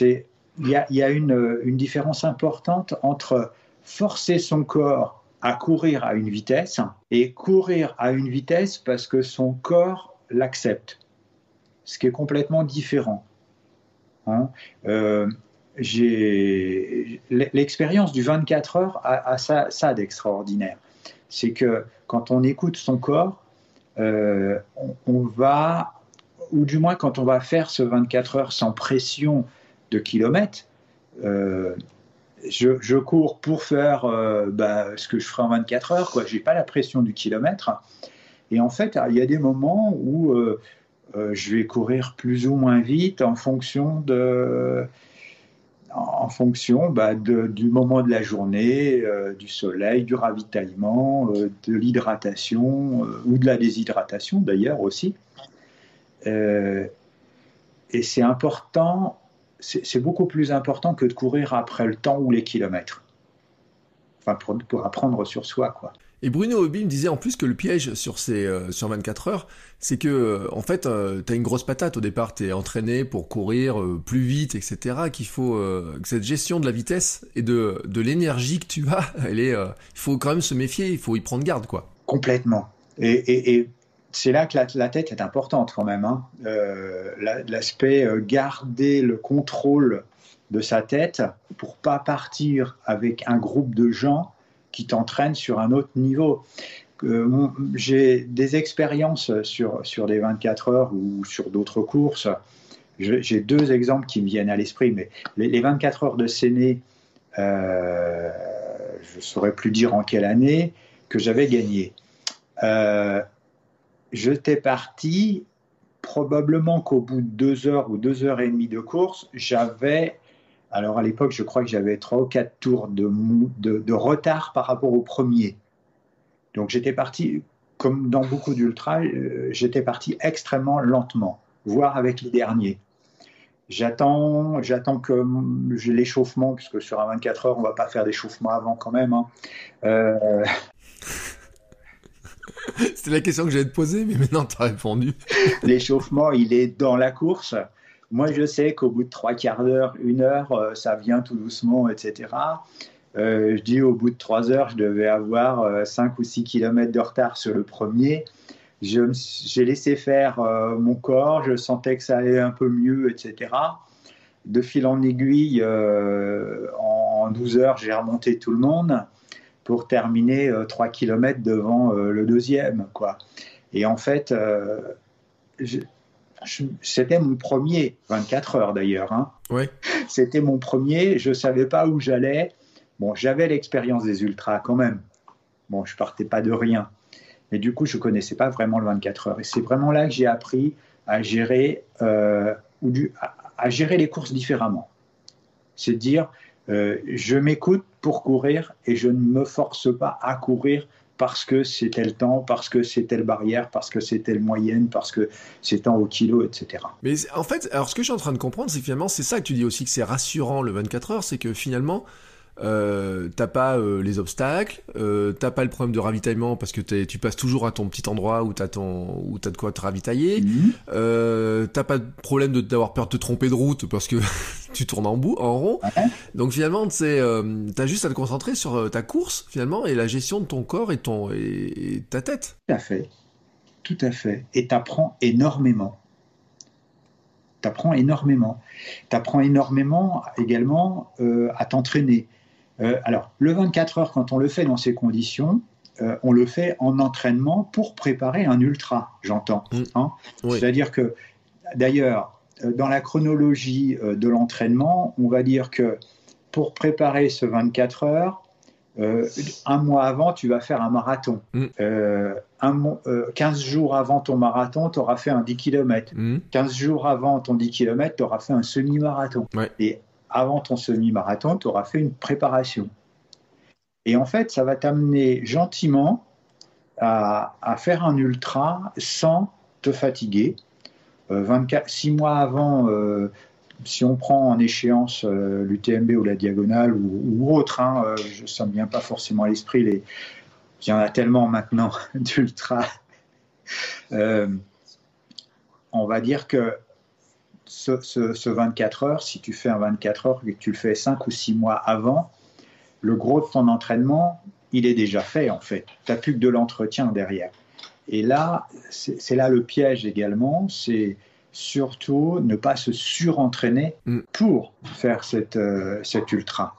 Il y a, y a une, une, différence importante entre forcer son corps à courir à une vitesse et courir à une vitesse parce que son corps l'accepte. Ce qui est complètement différent. Hein. Euh, l'expérience du 24 heures a, ça, d'extraordinaire. C'est que quand on écoute son corps, euh, on, va, ou du moins quand on va faire ce 24 heures sans pression de kilomètres, euh, je, cours pour faire euh, bah, ce que je ferai en 24 heures, quoi. J'ai pas la pression du kilomètre. Et en fait, il y a des moments où je vais courir plus ou moins vite en fonction de en fonction bah, du moment de la journée, euh, du soleil, du ravitaillement, euh, de l'hydratation euh, ou de la déshydratation d'ailleurs aussi. et c'est important, c'est beaucoup plus important que de courir après le temps ou les kilomètres. Enfin, pour, pour apprendre sur soi, quoi. Et Bruno Hobby me disait en plus que le piège sur ces euh, sur 24 heures, c'est que euh, en fait, euh, t'as une grosse patate au départ, t'es entraîné pour courir plus vite, etc. Qu'il faut que cette gestion de la vitesse et de, de l'énergie que tu as, elle est, il faut quand même se méfier, il faut y prendre garde, quoi. Complètement. Et, et, c'est là que la, tête est importante quand même. Hein. L'aspect garder le contrôle de sa tête pour pas partir avec un groupe de gens qui t'entraîne sur un autre niveau. Euh, j'ai des expériences sur, sur les 24 heures ou sur d'autres courses. J'ai deux exemples qui me viennent à l'esprit, mais les, 24 heures de Séné, euh, je ne saurais plus dire en quelle année, que j'avais gagné. Euh, J'étais parti, probablement qu'au bout de deux heures ou deux heures et demie de course, j'avais alors à l'époque, je crois que j'avais trois ou quatre tours de, de, retard par rapport au premier. Donc j'étais parti, comme dans beaucoup d'ultra, euh, j'étais parti extrêmement lentement, voire avec les derniers. J'attends, j'attends que j'ai l'échauffement, puisque sur un 24 heures, on ne va pas faire d'échauffement avant quand même. Hein. Euh, C'était la question que j'allais te poser, mais maintenant tu as répondu. l'échauffement, il est dans la course. Moi, je sais qu'au bout de trois quarts d'heure, une heure, euh, ça vient tout doucement, etc. Euh, je dis au bout de trois heures, je devais avoir 5 euh, ou 6 kilomètres de retard sur le premier. J'ai laissé faire mon corps, je sentais que ça allait un peu mieux, etc. De fil en aiguille, en, 12 heures, j'ai remonté tout le monde pour terminer 3 kilomètres devant le deuxième. Quoi. Et en fait, c'était mon premier, 24 heures d'ailleurs. Hein. C'était mon premier, je ne savais pas où j'allais. Bon, j'avais l'expérience des ultras quand même. Bon, je partais pas de rien. Mais du coup, je connaissais pas vraiment le 24 heures. Et c'est vraiment là que j'ai appris à gérer, euh, ou du, à, gérer les courses différemment. C'est dire, euh, je m'écoute pour courir et je ne me force pas à courir parce que c'est tel temps, parce que c'est telle barrière, parce que c'est telle moyenne, parce que c'est tant au kilo, etc. Mais en fait, alors ce que je suis en train de comprendre, c'est finalement, c'est ça que tu dis aussi que c'est rassurant le 24 heures, c'est que finalement, euh, t'as pas euh, les obstacles, euh, t'as pas le problème de ravitaillement parce que tu passes toujours à ton petit endroit où t'as ton où t'as de quoi te ravitailler, mhm. t'as pas de problème d'avoir peur de te tromper de route parce que tu tournes en bout en rond. Donc finalement, c'est t'as juste à te concentrer sur ta course finalement et la gestion de ton corps et ton et, ta tête. Tout à fait, tout à fait. Et t'apprends énormément. T'apprends énormément. T'apprends énormément également à t'entraîner. Euh, alors, le 24 heures, quand on le fait dans ces conditions, euh, on le fait en entraînement pour préparer un ultra, j'entends. Mm. Hein. C'est-à-dire que, d'ailleurs, euh, dans la chronologie de l'entraînement, on va dire que pour préparer ce 24 heures, un mois avant, tu vas faire un marathon. 15 mm. jours avant ton marathon, tu auras fait un 10 km. 15 jours avant ton 10 km, tu auras fait un semi-marathon. Et avant ton semi-marathon, tu auras fait une préparation. Et en fait, ça va t'amener gentiment à, faire un ultra sans te fatiguer. 24, euh, 6 mois avant, euh, si on prend en échéance euh, l'UTMB ou la diagonale ou, autre, hein, ça ne me vient pas forcément à l'esprit, il y en a tellement maintenant d'ultra. on va dire que ce, 24 heures, si tu fais un 24 heures et que tu le fais 5 ou 6 mois avant, le gros de ton entraînement, il est déjà fait en fait. Tu n'as plus que de l'entretien derrière. Et là, c'est là le piège également, c'est surtout ne pas se surentraîner mm. pour faire cette, euh, cet ultra.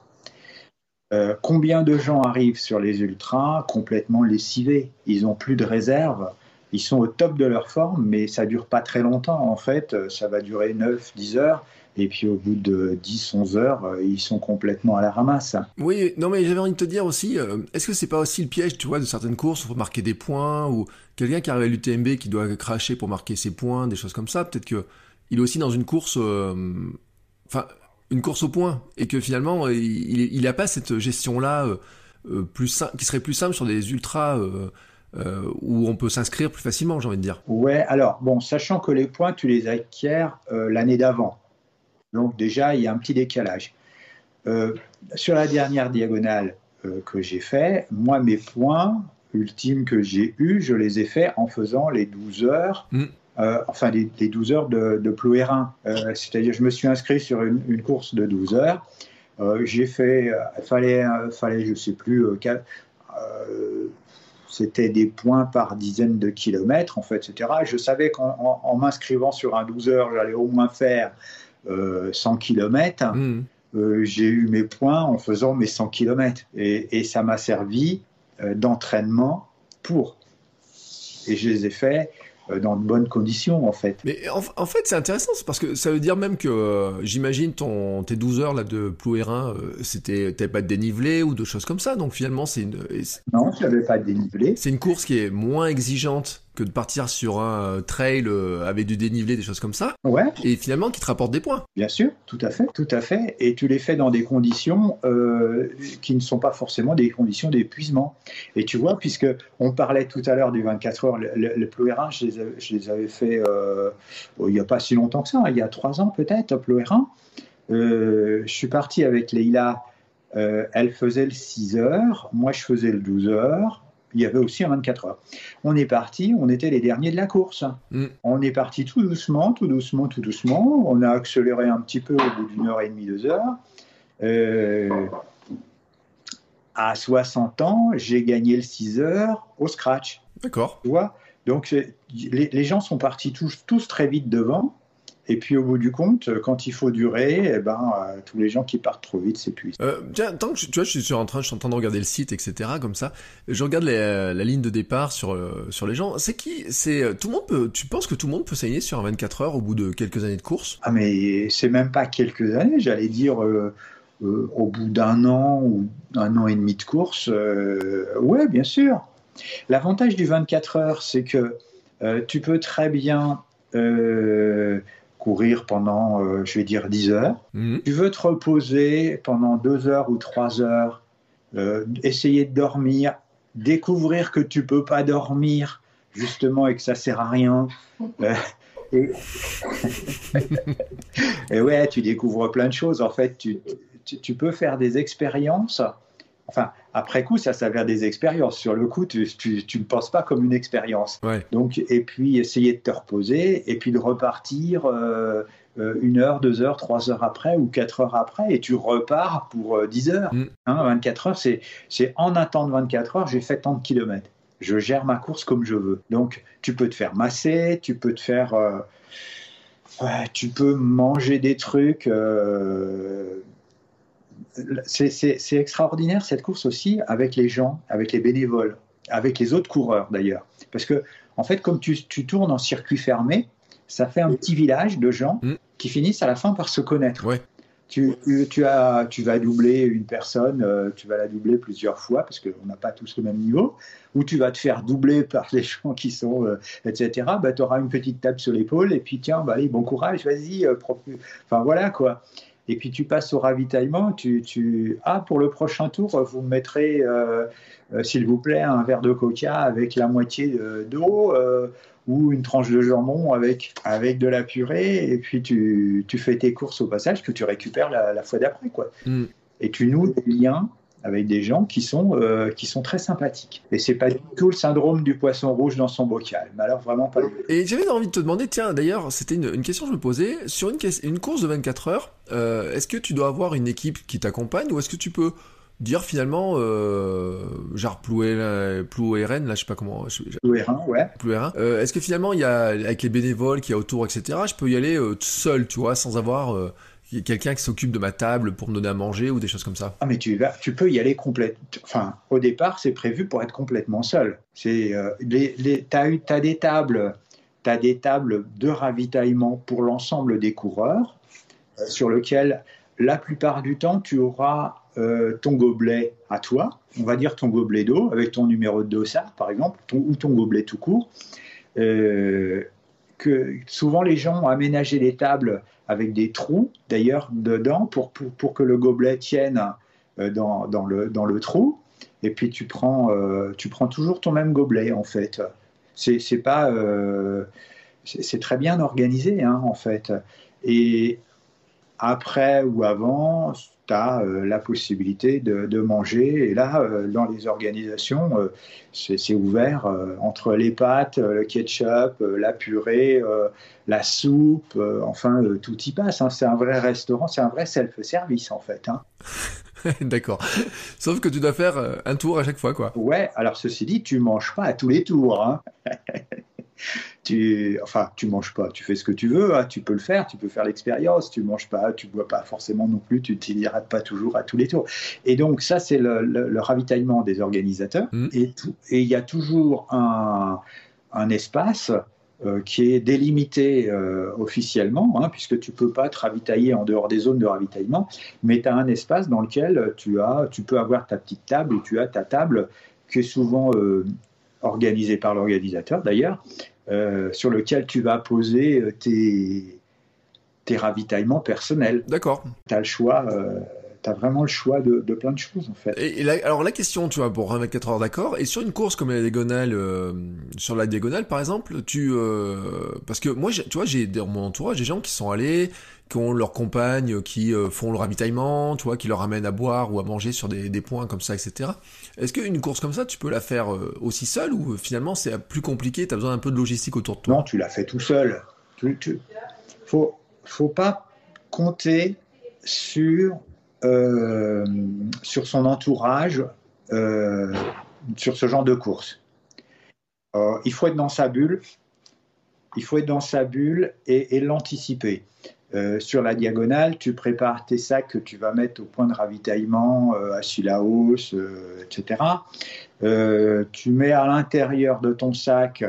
Euh, combien de gens arrivent sur les ultras complètement lessivés? Ils n'ont plus de réserve, ils sont au top de leur forme, mais ça dure pas très longtemps en fait, ça va durer 9-10 heures, et puis au bout de 10-11 heures, euh, ils sont complètement à la ramasse. Oui, non mais j'avais envie de te dire aussi, euh, est-ce que c'est pas aussi le piège, tu vois, de certaines courses où il faut marquer des points, ou quelqu'un qui arrive à l'UTMB qui doit cracher pour marquer ses points, des choses comme ça, peut-être que il est aussi dans une course, euh, enfin, une course au point, et que finalement, il n'a pas cette gestion-là plus qui serait plus simple sur des ultras... où on peut s'inscrire plus facilement, j'ai envie de dire. Ouais, alors, bon, sachant que les points, tu les acquiers l'année d'avant. Donc déjà, il y a un petit décalage. Euh, sur la dernière diagonale euh, que j'ai fait, moi, mes points ultimes que j'ai eus, je les ai faits en faisant les 12 heures, mm. euh, enfin les, 12 heures de, de Plouérin. C'est-à-dire, je me suis inscrit sur une, course de 12 heures. j'ai fait, il fallait, fallait, je ne sais plus, c'était des points par dizaines de kilomètres, en fait, etc. Je savais qu'en m'inscrivant sur un 12 heures, j'allais au moins faire 100 euh, km, mmh. euh, j'ai eu mes points en faisant mes 100 km. Et, ça m'a servi euh, d'entraînement pour. Et je les ai faits dans de bonnes conditions en fait. Mais en, fait c'est intéressant parce que ça veut dire même que j'imagine ton tes 12 heures là de Plouérin c'était t'avais pas de dénivelé ou de choses comme ça donc finalement c'est une Non, je n'avais pas de dénivelé. C'est une course qui est moins exigeante que de partir sur un euh, trail euh, avec du dénivelé, des choses comme ça. Ouais. Et finalement, qui te rapporte des points. Bien sûr, tout à fait, tout à fait. Et tu les fais dans des conditions euh, qui ne sont pas forcément des conditions d'épuisement. Et tu vois, puisque on parlait tout à l'heure du 24 heures, le, le, je les, je les, avais fait il n'y a pas si longtemps que ça, il y a trois ans peut-être, Plouérin. je suis parti avec Leïla. elle faisait le 6 heures, moi je faisais le 12 heures il y avait aussi un 24 heures. On est parti, on était les derniers de la course. Mm. On est parti tout doucement, tout doucement, tout doucement. On a accéléré un petit peu au bout d'une heure et demie, deux heures. Euh, à 60 ans, j'ai gagné le 6 heures au scratch. D'accord. Tu vois? Donc, les, gens sont partis tous, tous très vite devant. Et puis au bout du compte, quand il faut durer, eh ben, euh, tous les gens qui partent trop vite s'épuisent. Euh, tiens, tant que je, tu vois, je suis en train, je suis en train de regarder le site, etc. Comme ça, je regarde la ligne de départ sur euh, sur les gens. C'est qui C'est euh, tout le monde peut. Tu penses que tout le monde peut s'aligner sur un 24 heures au bout de quelques années de course? Ah mais c'est même pas quelques années. J'allais dire au bout d'un an ou un an et demi de course. ouais, bien sûr. L'avantage du 24 heures, c'est que tu peux très bien courir pendant, euh, je vais dire, 10 heures. Mhm. Tu veux te reposer pendant 2 heures ou 3 heures, euh, essayer de dormir, découvrir que tu peux pas dormir, justement, et que ça sert à rien. Euh, et... et... ouais, tu découvres plein de choses. En fait, tu, tu, tu peux faire des expériences Enfin, après coup, ça s'avère des expériences. Sur le coup, tu ne penses pas comme une expérience. Donc, et puis, essayer de te reposer et puis de repartir euh, euh, une heure, deux heures, trois heures après ou quatre heures après et tu repars pour euh, dix heures. 24 mm. hein, heures, c'est en attendant 24 heures, j'ai fait tant de kilomètres. Je gère ma course comme je veux. Donc, tu peux te faire masser, tu peux te faire. tu peux manger des trucs c'est extraordinaire cette course aussi avec les gens, avec les bénévoles, avec les autres coureurs d'ailleurs. Parce que, en fait, comme tu, tournes en circuit fermé, ça fait un petit village de gens mm. qui finissent à la fin par se connaître. Tu, as, tu vas doubler une personne, euh, tu vas la doubler plusieurs fois parce qu'on n'a pas tous le même niveau, ou tu vas te faire doubler par des gens qui sont, euh, etc. Bah, tu auras une petite tape sur l'épaule et puis tiens, bah, allez, bon courage, vas-y. Euh, enfin voilà quoi et puis tu passes au ravitaillement, tu, tu... ah pour le prochain tour, vous mettrez euh, euh, s'il vous plaît un verre de coca avec la moitié d'eau euh, ou une tranche de jambon avec, avec de la purée, et puis tu, tu fais tes courses au passage que tu récupères la, fois d'après. quoi. Mm. Et tu noues des liens avec des gens qui sont, euh, qui sont très sympathiques. Et c'est pas du tout le syndrome du poisson rouge dans son bocal. Mais alors vraiment pas. Et j'avais envie de te demander, tiens, d'ailleurs, c'était une, question que je me posais sur une, une course de 24 heures. Euh, est-ce que tu dois avoir une équipe qui t'accompagne ou est-ce que tu peux dire finalement, euh, genre Ploué, RN, là je sais pas comment. Ploué RN, ouais. Ploué RN. Euh, Est-ce que finalement il y a avec les bénévoles qui y a autour, etc. Je peux y aller euh, seul, tu vois, sans avoir euh, quelqu'un qui s'occupe de ma table pour me donner à manger ou des choses comme ça. Ah mais tu peux y aller complètement. Enfin, au départ c'est prévu pour être complètement seul. C'est euh, t'as des tables, t'as des tables de ravitaillement pour l'ensemble des coureurs, euh, sur lequel la plupart du temps tu auras euh, ton gobelet à toi, on va dire ton gobelet d'eau avec ton numéro de dossard par exemple, ou ton gobelet tout court. Que souvent les gens ont aménagé les tables avec des trous d'ailleurs dedans pour, pour, pour, que le gobelet tienne euh, dans, dans, le, dans le trou. Et puis tu prends, euh, tu prends toujours ton même gobelet en fait. C'est, pas, euh, c'est très bien organisé hein, en fait. Et après ou avant, tu as euh, la possibilité de, de, manger. Et là, euh, dans les organisations, euh, c'est ouvert entre les pâtes, le ketchup, la purée, la soupe, enfin, tout y passe. Hein. C'est un vrai restaurant, c'est un vrai self-service en fait. Hein. D'accord. Sauf que tu dois faire un tour à chaque fois, quoi. Ouais, alors ceci dit, tu manges pas à tous les tours. Hein. tu, enfin, tu manges pas, tu fais ce que tu veux, hein, tu peux le faire, tu peux faire l'expérience, tu manges pas, tu bois pas forcément non plus, tu t'hydrates pas toujours à tous les tours. Et donc ça, c'est le, le, le, ravitaillement des organisateurs. Mmh. Et il y a toujours un, un espace euh, qui est délimité euh, officiellement, hein, puisque tu peux pas te ravitailler en dehors des zones de ravitaillement, mais tu as un espace dans lequel tu, as, tu peux avoir ta petite table et tu as ta table qui est souvent euh, organisée par l'organisateur d'ailleurs, euh, sur lequel tu vas poser euh, tes, tes ravitaillements personnels. D'accord. Tu as le choix. Euh, tu as vraiment le choix de, de, plein de choses en fait. Et, et la, alors la question, tu vois, pour 24 heures d'accord, et sur une course comme la diagonale, euh, sur la diagonale par exemple, tu, parce que moi, tu vois, j'ai dans mon entourage des gens qui sont allés, qui ont leurs compagnes, qui euh, font le ravitaillement, tu vois, qui leur amènent à boire ou à manger sur des, points comme ça, etc. Est-ce qu'une course comme ça, tu peux la faire euh, aussi seule ou finalement c'est plus compliqué, tu as besoin d'un peu de logistique autour de toi? Non, tu la fais tout seul. Tu, tu... Faut, faut pas compter sur euh, sur son entourage euh, sur ce genre de course. Euh, il faut être dans sa bulle, il faut être dans sa bulle et l'anticiper. Euh, sur la diagonale, tu prépares tes sacs que tu vas mettre au point de ravitaillement, euh, à Sulaos, etc. tu mets à l'intérieur de ton sac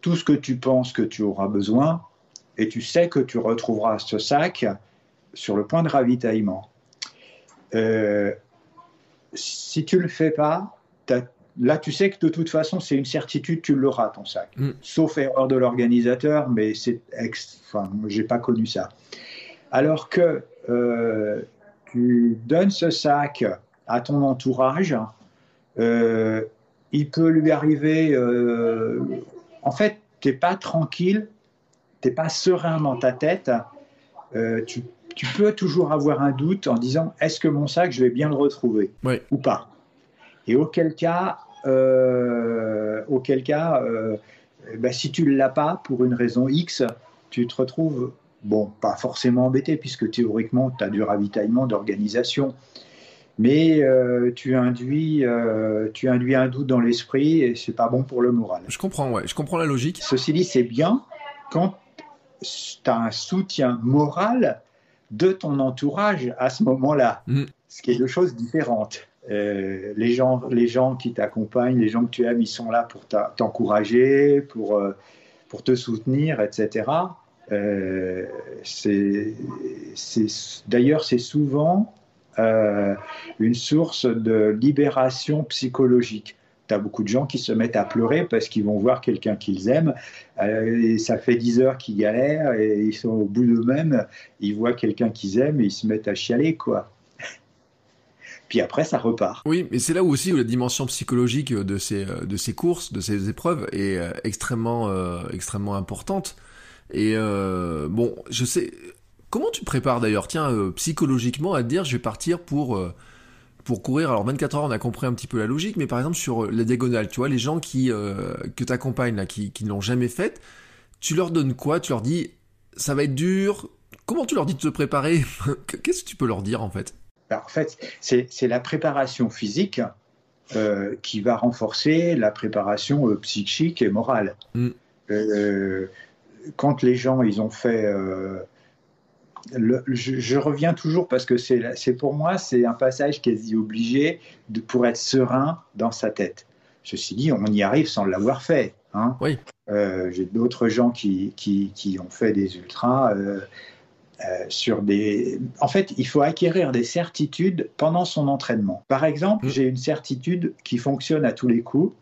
tout ce que tu penses que tu auras besoin et tu sais que tu retrouveras ce sac sur le point de ravitaillement. Euh, si tu ne le fais pas, là tu sais que de toute façon c'est une certitude, tu l'auras ton sac. Mm. Sauf erreur de l'organisateur, mais c'est enfin, j'ai pas connu ça. Alors que euh, tu donnes ce sac à ton entourage, euh, il peut lui arriver. Euh, en fait, t'es pas tranquille, t'es pas serein dans ta tête. tu tu peux toujours avoir un doute en disant est-ce que mon sac, je vais bien le retrouver oui. ou pas? Et auquel cas, auquel cas euh, bah, si tu ne l'as pas pour une raison X, tu te retrouves, bon, pas forcément embêté puisque théoriquement, tu as du ravitaillement d'organisation. Mais euh, tu, induis, euh, tu induis un doute dans l'esprit et c'est pas bon pour le moral. Je comprends, ouais, je comprends la logique. Ceci dit, c'est bien quand tu as un soutien moral de ton entourage à ce moment-là, mm. ce qui est deux choses différentes. Euh, les, gens, les gens qui t'accompagnent, les gens que tu aimes, ils sont là pour t'encourager, pour, euh, pour te soutenir, etc. Euh, D'ailleurs, c'est souvent euh, une source de libération psychologique tu as beaucoup de gens qui se mettent à pleurer parce qu'ils vont voir quelqu'un qu'ils aiment. Et ça fait 10 heures qu'ils galèrent et ils sont au bout d'eux-mêmes. Ils voient quelqu'un qu'ils aiment et ils se mettent à chialer, quoi. Puis après, ça repart. Oui, mais c'est là aussi où la dimension psychologique de ces, de ces courses, de ces épreuves est extrêmement, euh, extrêmement importante. Et euh, bon, je sais. Comment tu prépares d'ailleurs, tiens, euh, psychologiquement à te dire je vais partir pour euh, pour courir, alors 24 heures, on a compris un petit peu la logique, mais par exemple sur la diagonale, tu vois, les gens qui euh, que t'accompagnent là, qui, qui ne l'ont jamais faite, tu leur donnes quoi? Tu leur dis ça va être dur. Comment tu leur dis de se préparer? Qu'est-ce que tu peux leur dire en fait? Ben, en fait, c'est la préparation physique euh, qui va renforcer la préparation euh, psychique et morale. Mm. Euh, quand les gens, ils ont fait... je, reviens toujours parce que c'est pour moi, c'est un passage quasi obligé de, pour être serein dans sa tête. Ceci dit, on y arrive sans l'avoir fait. Hein. Oui. J'ai d'autres gens qui, qui, qui, ont fait des ultras. Euh, sur des. En fait, il faut acquérir des certitudes pendant son entraînement. Par exemple, mm. j'ai une certitude qui fonctionne à tous les coups.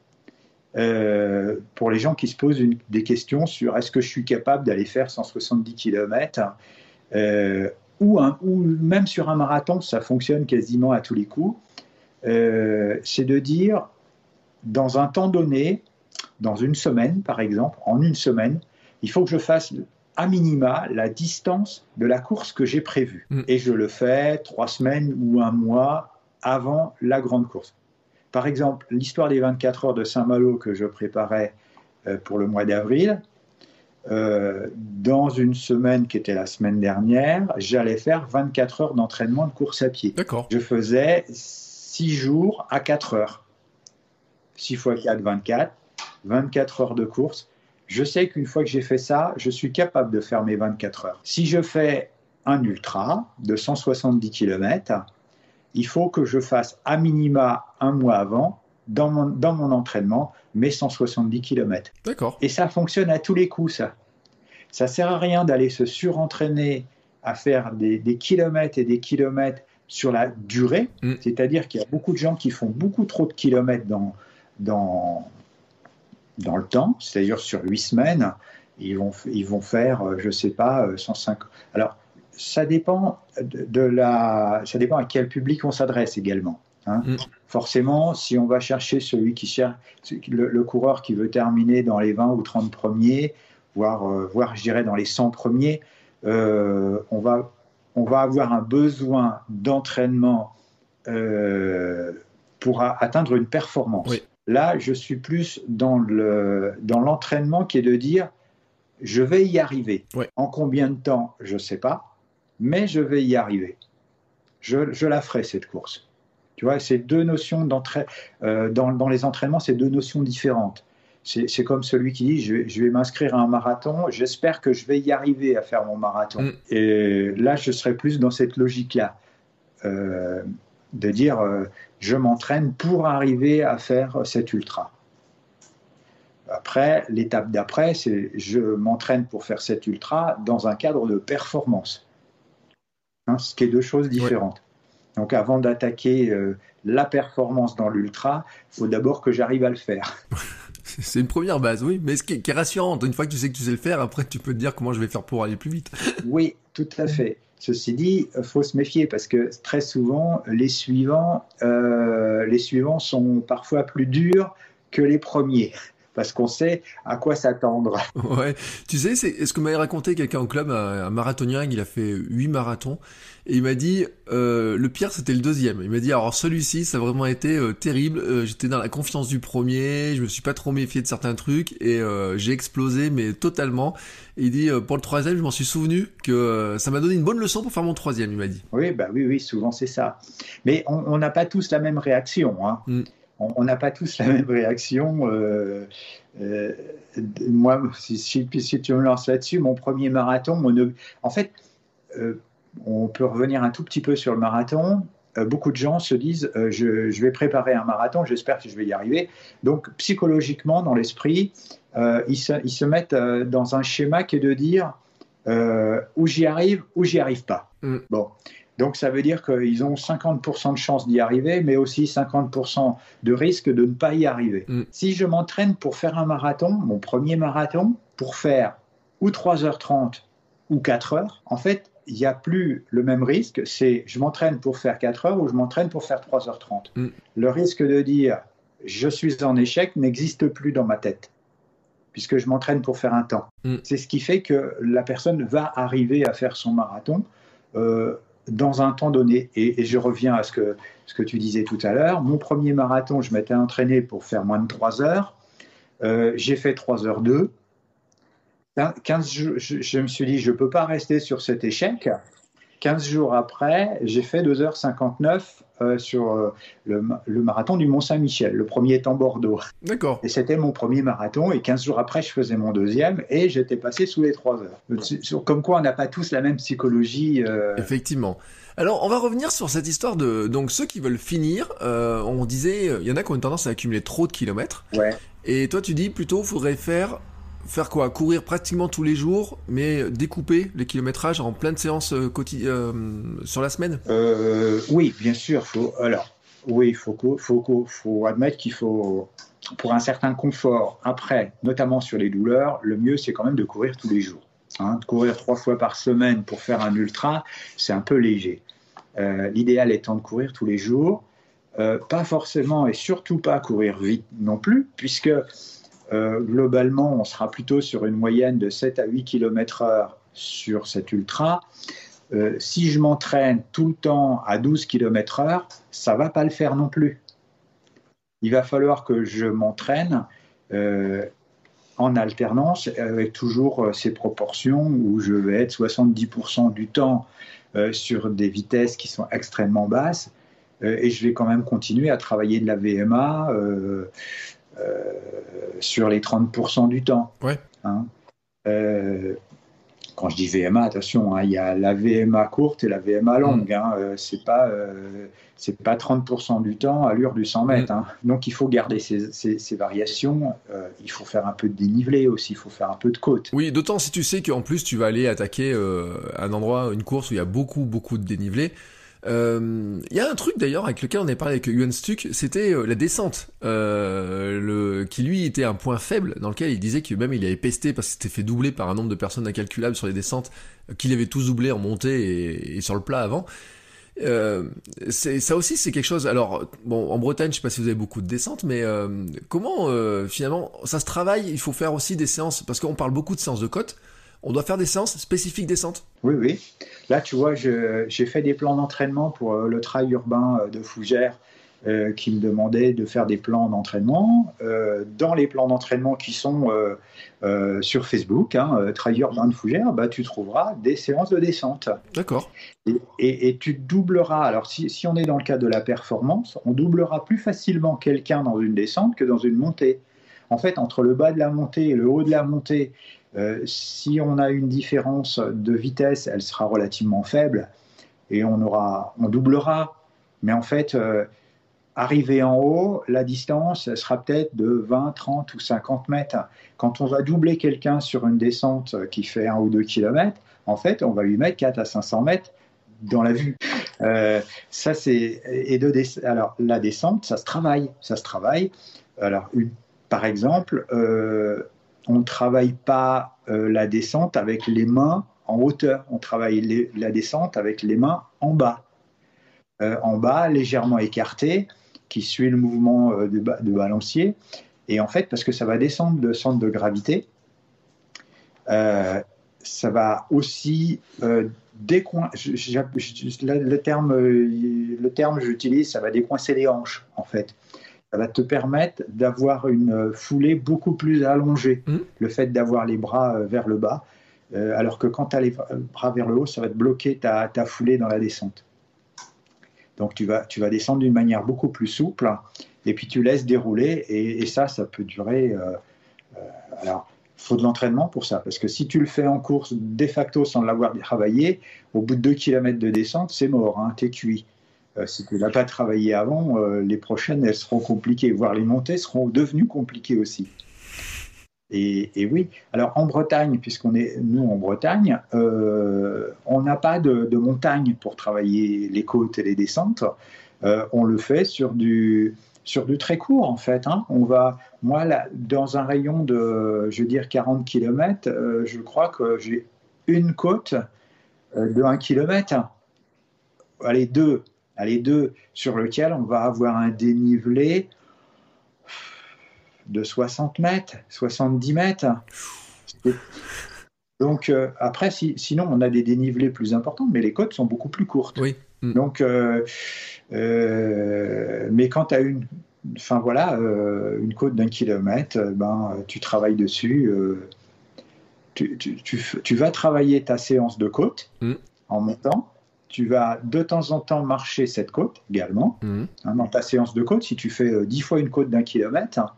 Euh, pour les gens qui se posent des questions sur est-ce que je suis capable d'aller faire 170 km euh, ou, ou, même sur un marathon, ça fonctionne quasiment à tous les coups, c'est de dire dans un temps donné, dans une semaine par exemple, en une semaine, il faut que je fasse à minima la distance de la course que j'ai prévue. Mm. Et je le fais trois semaines ou un mois avant la grande course. Par exemple, l'histoire des 24 heures de Saint-Malo que je préparais euh, pour le mois d'avril, euh, dans une semaine qui était la semaine dernière, j'allais faire 24 heures d'entraînement de course à pied. D'accord. Je faisais 6 jours à 4 heures. 6 fois 4, 24. 24 heures de course je sais qu'une fois que j'ai fait ça, je suis capable de faire mes 24 heures. Si je fais un ultra de 170 km, il faut que je fasse à minima un mois avant, dans mon, dans mon entraînement, mes 170 km. D'accord. Et ça fonctionne à tous les coups, ça. Ça sert à rien d'aller se surentraîner à faire des, kilomètres et des kilomètres sur la durée. Mm. C'est-à-dire qu'il y a beaucoup de gens qui font beaucoup trop de kilomètres dans, dans, dans le temps, c'est-à-dire sur huit semaines, ils vont, ils vont faire, euh, je ne sais pas, 105. Euh, Alors, ça dépend, de, la, ça dépend à quel public on s'adresse également. Hein. Mm. Forcément, si on va chercher celui qui cherche, le, coureur qui veut terminer dans les 20 ou 30 premiers, voire, euh, voire je dirais dans les 100 premiers, on, va, on va avoir un besoin d'entraînement pour atteindre une performance. Oui. Là, je suis plus dans l'entraînement dans qui est de dire je vais y arriver. En combien de temps, je ne sais pas, mais je vais y arriver. Je, la ferai, cette course. Tu vois, c'est deux notions d'entraînement. Euh, dans, les entraînements, c'est deux notions différentes. C'est comme celui qui dit je, vais m'inscrire à un marathon, j'espère que je vais y arriver à faire mon marathon. Mm. Et là, je serais plus dans cette logique-là. Euh, de dire euh, je m'entraîne pour arriver à faire cet ultra. Après, l'étape d'après, c'est je m'entraîne pour faire cet ultra dans un cadre de performance, hein, ce qui est deux choses différentes. Donc avant d'attaquer euh, la performance dans l'ultra, il faut d'abord que j'arrive à le faire. C'est une première base, oui, mais ce qui est, qui est rassurant, une fois que tu sais que tu sais le faire, après tu peux te dire comment je vais faire pour aller plus vite. oui, tout à fait. Ceci dit, il faut se méfier parce que très souvent, les suivants, euh, les suivants sont parfois plus durs que les premiers parce qu'on sait à quoi s'attendre. Ouais, tu sais, c'est ce que m'avait raconté quelqu'un au club, un, marathonien, il a fait huit marathons, et il m'a dit, euh, le pire c'était le deuxième. Il m'a dit, alors celui-ci, ça a vraiment été euh, terrible, euh, j'étais dans la confiance du premier, je me suis pas trop méfié de certains trucs, et j'ai explosé, mais totalement. Et il dit, pour le troisième, je m'en suis souvenu que ça m'a donné une bonne leçon pour faire mon troisième, il m'a dit. Oui, bah oui, oui, souvent c'est ça. Mais on n'a pas tous la même réaction. Hein. Mm on n'a pas tous la même réaction. Euh, euh, moi, si, tu me lances là-dessus, mon premier marathon, en fait, euh, on peut revenir un tout petit peu sur le marathon. beaucoup de gens se disent je, vais préparer un marathon, j'espère que je vais y arriver. Donc, psychologiquement, dans l'esprit, ils se, mettent dans un schéma qui est de dire où j'y arrive, ou j'y arrive pas. Mm. Bon. Donc ça veut dire qu'ils ont 50% de chance d'y arriver, mais aussi 50% de risque de ne pas y arriver. Mm. Si je m'entraîne pour faire un marathon, mon premier marathon, pour faire ou 3h30 ou 4 h en fait, il n'y a plus le même risque, c'est je m'entraîne pour faire 4 heures ou je m'entraîne pour faire 3h30. Mm. Le risque de dire je suis en échec n'existe plus dans ma tête puisque je m'entraîne pour faire un temps. Mm. C'est ce qui fait que la personne va arriver à faire son marathon euh, dans un temps donné. Et, je reviens à ce que, ce que tu disais tout à l'heure. Mon premier marathon, je m'étais entraîné pour faire moins de 3 heures. Euh, j'ai fait 3 heures 2. 15, je, me suis dit, je ne peux pas rester sur cet échec. 15 jours après, j'ai fait 2h59 euh, sur euh, le, marathon du Mont-Saint-Michel. Le premier est en Bordeaux. D'accord. Et c'était mon premier marathon. Et 15 jours après, je faisais mon deuxième et j'étais passé sous les 3 heures. Comme quoi, on n'a pas tous la même psychologie. Euh. Effectivement. Alors, on va revenir sur cette histoire de donc ceux qui veulent finir. on disait, il y en a qui ont une tendance à accumuler trop de kilomètres. Ouais. Et toi, tu dis plutôt, faudrait faire faire quoi? Courir pratiquement tous les jours, mais découper les kilométrages en pleine séance euh, euh, sur la semaine? Euh, Oui, bien sûr. Alors, oui, il faut, faut, faut admettre qu'il faut, pour un certain confort, après, notamment sur les douleurs, le mieux, c'est quand même de courir tous les jours. Hein. de courir trois fois par semaine pour faire un ultra, c'est un peu léger. L'idéal étant de courir tous les jours, pas forcément et surtout pas courir vite non plus, puisque euh, globalement, on sera plutôt sur une moyenne de 7 à 8 km/h sur cet ultra. Euh, si je m'entraîne tout le temps à 12 km/h, ça va pas le faire non plus. Il va falloir que je m'entraîne euh, en alternance avec toujours ces proportions où je vais être 70% du temps sur des vitesses qui sont extrêmement basses et je vais quand même continuer à travailler de la VMA sur les 30% du temps. Ouais. Hein. Euh, quand je dis VMA, attention, hein, il y a la VMA courte et la VMA longue. Mm. Hein, euh, c'est pas c'est pas 30% du temps à l'heure du 100 mètres. Mm. Hein. Donc il faut garder ces, ces, variations. il faut faire un peu de dénivelé aussi. Il faut faire un peu de côte. Oui, d'autant si tu sais qu'en plus tu vas aller attaquer un endroit, une course où il y a beaucoup beaucoup de dénivelé. Il euh, y a un truc d'ailleurs avec lequel on a parlé avec Yuan Stuck, c'était euh, la descente, euh, le, qui lui était un point faible, dans lequel il disait que même il avait pesté parce qu'il s'était fait doubler par un nombre de personnes incalculable sur les descentes, qu'il avait tous doublé en montée et, sur le plat avant. Euh, ça aussi c'est quelque chose. Alors bon, en Bretagne, je sais pas si vous avez beaucoup de descentes, mais comment finalement ça se travaille Il faut faire aussi des séances parce qu'on parle beaucoup de séances de côte on doit faire des séances spécifiques descente Oui, oui. Là, tu vois, j'ai fait des plans d'entraînement pour euh, le trail urbain euh, de Fougères euh, qui me demandait de faire des plans d'entraînement. dans les plans d'entraînement qui sont sur Facebook, hein, Trail urbain de Fougères, bah, tu trouveras des séances de descente. D'accord. Et, tu doubleras, alors si, si, on est dans le cas de la performance, on doublera plus facilement quelqu'un dans une descente que dans une montée. En fait, entre le bas de la montée et le haut de la montée, euh, si on a une différence de vitesse, elle sera relativement faible et on, aura, on doublera. Mais en fait, euh, arrivé en haut, la distance sera peut-être de 20, 30 ou 50 mètres. Quand on va doubler quelqu'un sur une descente qui fait 1 ou 2 km, en fait, on va lui mettre 4 à 500 mètres dans la vue. Euh, ça, c'est. Et de Alors, la descente, ça se travaille. Ça se travaille. Alors, par exemple, on ne travaille pas euh, la descente avec les mains en hauteur, on travaille la descente avec les mains en bas. Euh, en bas, légèrement écarté, qui suit le mouvement euh, de, balancier. Et en fait, parce que ça va descendre de centre de gravité, ça va aussi décoincer. Le terme, le terme j'utilise, ça va décoincer les hanches, en fait ça va te permettre d'avoir une foulée beaucoup plus allongée. Mmh. Le fait d'avoir les bras euh, vers le bas, euh, alors que quand tu as les bras vers le haut, ça va te bloquer ta, ta foulée dans la descente. Donc tu vas, tu vas descendre d'une manière beaucoup plus souple, et puis tu laisses dérouler, et, ça, ça peut durer... Euh, alors, il faut de l'entraînement pour ça, parce que si tu le fais en course de facto sans l'avoir travaillé, au bout de 2 km de descente, c'est mort, hein, es cuit. Euh, si tu n'as pas travaillé avant, euh, les prochaines, elles seront compliquées, voire les montées seront devenues compliquées aussi. Et, oui, alors en Bretagne, puisqu'on est nous en Bretagne, euh, on n'a pas de, montagne pour travailler les côtes et les descentes. on le fait sur du, sur du très court en fait. Hein. On va, moi, là, dans un rayon de, je veux dire, 40 km, je crois que j'ai une côte de 1 km. Allez, deux, les deux sur lequel on va avoir un dénivelé de 60 mètres, 70 mètres. Donc euh, après, sinon on a des dénivelés plus importants, mais les côtes sont beaucoup plus courtes. Oui. Mm. Donc, euh, euh, mais quand tu as une, enfin voilà, une côte d'un kilomètre, ben tu travailles dessus. Tu, vas travailler ta séance de côte mm. en montant tu vas de temps en temps marcher cette côte également. Mhm. Hein, dans ta séance de côte, si tu fais euh, 10 fois une côte d'un kilomètre,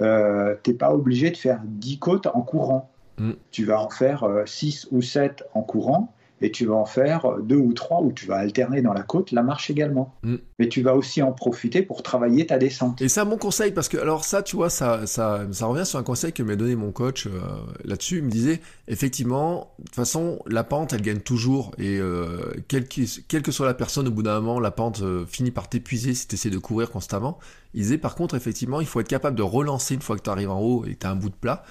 euh, tu n'es pas obligé de faire 10 côtes en courant. Mm. Tu vas en faire 6 ou 7 en courant et tu vas en faire 2 ou 3 où tu vas alterner dans la côte la marche également. Mm. Mais tu vas aussi en profiter pour travailler ta descente. Et c'est un bon conseil parce que alors ça, tu vois, ça, ça, ça revient sur un conseil que m'a donné mon coach euh, là-dessus. Il me disait effectivement, de toute façon, la pente, elle gagne toujours et euh, quelle que soit la personne, au bout d'un moment, la pente euh, finit par t'épuiser si tu essaies de courir constamment. Il disait par contre, effectivement, il faut être capable de relancer une fois que tu arrives en haut et que tu as un bout de plat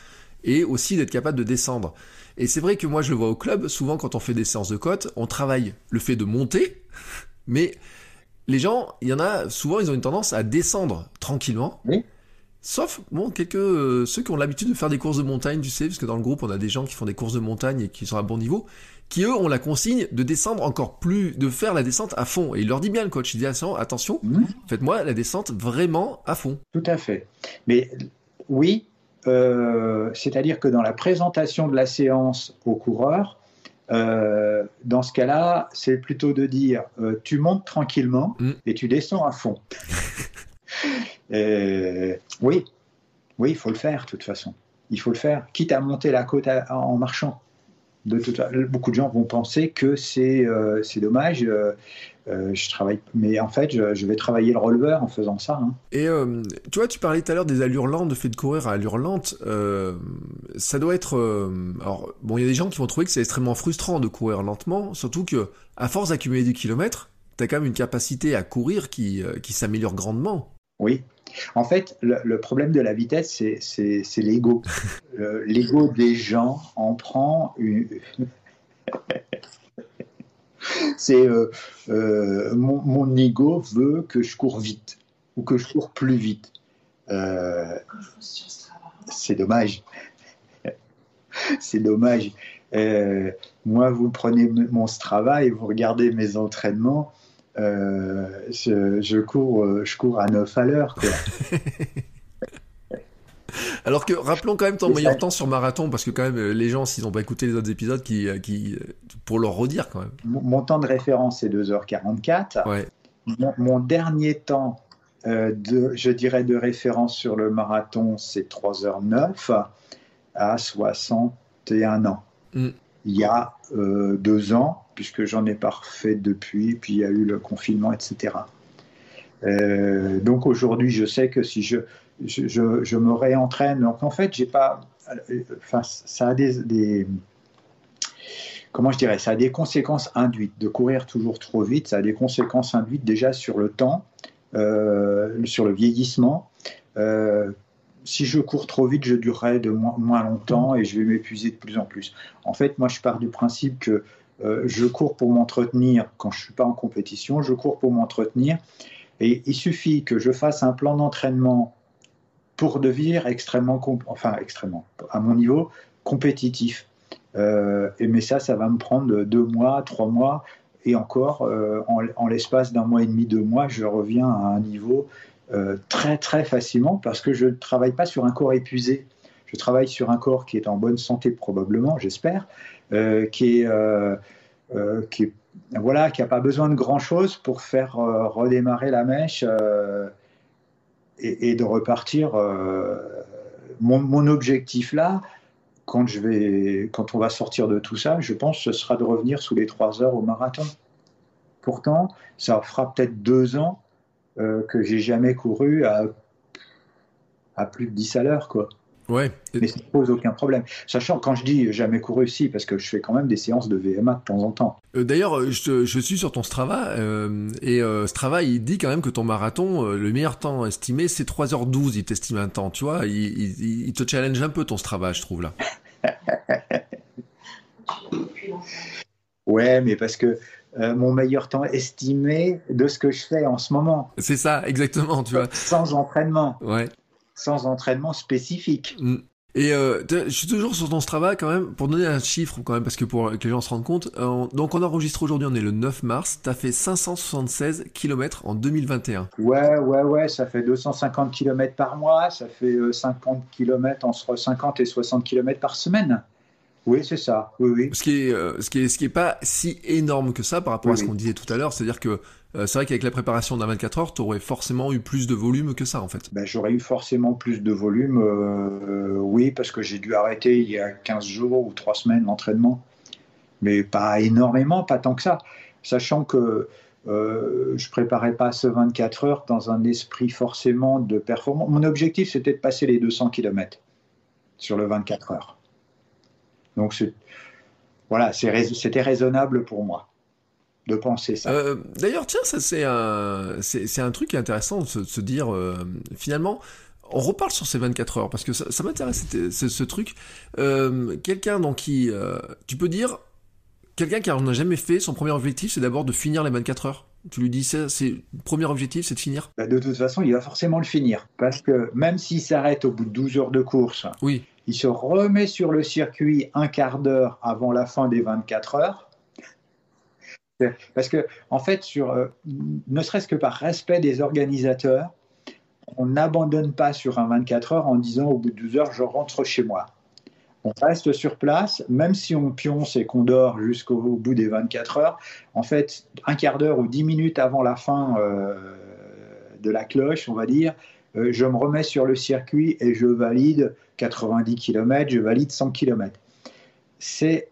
et aussi d'être capable de descendre. Et c'est vrai que moi, je le vois au club, souvent quand on fait des séances de côte, on travaille le fait de monter, mais les gens, il y en a, souvent, ils ont une tendance à descendre tranquillement. Oui. Sauf, bon, quelques, euh, ceux qui ont l'habitude de faire des courses de montagne, tu sais, parce que dans le groupe, on a des gens qui font des courses de montagne et qui sont à bon niveau, qui eux ont la consigne de descendre encore plus, de faire la descente à fond. Et il leur dit bien, le coach, il dit, attention, Mm. faites-moi la descente vraiment à fond. Tout à fait. Mais oui, euh, c'est-à-dire que dans la présentation de la séance au coureur, euh, dans ce cas-là, c'est plutôt de dire euh, tu montes tranquillement Mm. et tu descends à fond. Oui, oui, il faut le faire de toute façon. Il faut le faire, quitte à monter la côte à- en marchant. De beaucoup de gens vont penser que c'est euh, dommage. euh, euh, je travaille, mais en fait, je, vais travailler le releveur en faisant ça. hein. Et tu vois, tu parlais tout à l'heure des allures lentes, de fait de courir à allure lente. ça doit être. alors, bon, il y a des gens qui vont trouver que c'est extrêmement frustrant de courir lentement, surtout que à force d'accumuler du kilomètre, t'as quand même une capacité à courir qui, qui s'améliore grandement. Oui. En fait, le, le problème de la vitesse, c'est- l'ego. Euh, L'ego des gens en prend une. c'est euh, euh, mon, mon ego veut que je cours vite ou que je cours plus vite. Euh, c'est dommage. c'est dommage. Moi, vous prenez mon Strava et vous regardez mes entraînements. Euh, je, je cours, euh, je cours à 9 à l'heure. Alors que rappelons quand même ton meilleur temps sur marathon, parce que quand même euh, les gens, s'ils n'ont pas écouté les autres épisodes, qui, qui, pour leur redire quand même. Mon mon temps de référence est 2h44. Ouais. Mon, mon dernier temps, euh, de, je dirais, de référence sur le marathon, c'est 3h09 à 61 ans. Mm. Il y a euh, deux ans, puisque j'en ai pas refait depuis, puis il y a eu le confinement, etc. Euh, donc aujourd'hui, je sais que si je, je, je- me réentraîne, donc en fait, j'ai pas, enfin, ça a des, des- comment je dirais, ça a des conséquences induites. De courir toujours trop vite, ça a des conséquences induites déjà sur le temps, euh, sur le vieillissement. Euh, si je cours trop vite, je durerai de moins, moins longtemps et je vais m'épuiser de plus en plus. En fait, moi, je pars du principe que euh, je cours pour m'entretenir quand je suis pas en compétition, je cours pour m'entretenir. Et il suffit que je fasse un plan d'entraînement pour devenir extrêmement, enfin extrêmement, à mon niveau, compétitif. Euh, et mais ça, ça va me prendre deux mois, trois mois, et encore, euh, en, l'espace d'un mois et demi, deux mois, je reviens à un niveau très très facilement parce que je ne travaille pas sur un corps épuisé. Je travaille sur un corps qui est en bonne santé probablement, j'espère, qui est euh, euh, qui voilà, qui n'a pas besoin de grand chose pour faire euh, redémarrer la mèche euh, et, de repartir. euh, mon, objectif là, quand, je vais, quand on va sortir de tout ça, je pense que ce sera de revenir sous les 3 heures au marathon. Pourtant, ça fera peut-être deux ans euh, que j'ai jamais couru à, à plus de 10 à l'heure, quoi. Ouais. Mais ça ne pose aucun problème. Sachant, quand je dis jamais couru, si, parce que je fais quand même des séances de VMA de temps en temps. Euh, D'ailleurs, euh, je, suis sur ton Strava euh, et euh, Strava il dit quand même que ton marathon, le meilleur temps estimé, c'est 3h12. Il t'estime un temps, tu vois. Il, il- il te challenge un peu ton Strava, je trouve là. Ouais, mais parce que euh, mon meilleur temps estimé de ce que je fais en ce moment, C'est ça, exactement, tu vois. sans entraînement, Ouais. Sans entraînement spécifique. Mm. Et euh, je suis toujours sur ton Strava quand même pour donner un chiffre quand même parce que pour que les gens se rendent compte. euh, donc on enregistre aujourd'hui, on est le 9 mars. T'as fait 576 km en 2021. Ouais, ouais, ouais, ça fait 250 km par mois, ça fait euh, 50 km entre 50 et 60 km par semaine. Oui, c'est ça. Oui, oui. Ce qui est, euh, ce qui est, ce qui est pas si énorme que ça par rapport Oui, à ce qu'on disait tout à l'heure. C'est-à-dire que euh, c'est vrai qu'avec la préparation d'un 24 heures, tu aurais forcément eu plus de volume que ça en fait. Ben, j'aurais eu forcément plus de volume, euh, oui, parce que j'ai dû arrêter il y a 15 jours ou 3 semaines l'entraînement. Mais pas énormément, pas tant que ça. Sachant que euh, je préparais pas ce 24 heures dans un esprit forcément de performance. Mon objectif, c'était de passer les 200 km sur le 24 heures. Donc, voilà, c'était raisonnable pour moi de penser ça. Euh, D'ailleurs, tiens, ça c'est un, c'est c'est un truc intéressant de se, de se dire euh, finalement. On reparle sur ces 24 heures parce que ça, ça m'intéresse ce, truc. Euh, quelqu'un dans qui tu peux dire quelqu'un qui en a jamais fait son premier objectif c'est d'abord de finir les 24 heures. Tu lui dis ça, c'est premier objectif, c'est de finir. Bah, de toute façon, il va forcément le finir. Parce que même s'il s'arrête au bout de 12 heures de course, Oui. Il se remet sur le circuit un quart d'heure avant la fin des 24 heures. Parce que, en fait, sur, euh, ne serait-ce que par respect des organisateurs, on n'abandonne pas sur un 24 heures en disant au bout de 12 heures, je rentre chez moi. On reste sur place, même si on pionce et qu'on dort jusqu'au bout des 24 heures. En fait, un quart d'heure ou 10 minutes avant la fin euh, de la cloche, on va dire, je me remets sur le circuit et je valide 90 km, je valide 100 km. C'est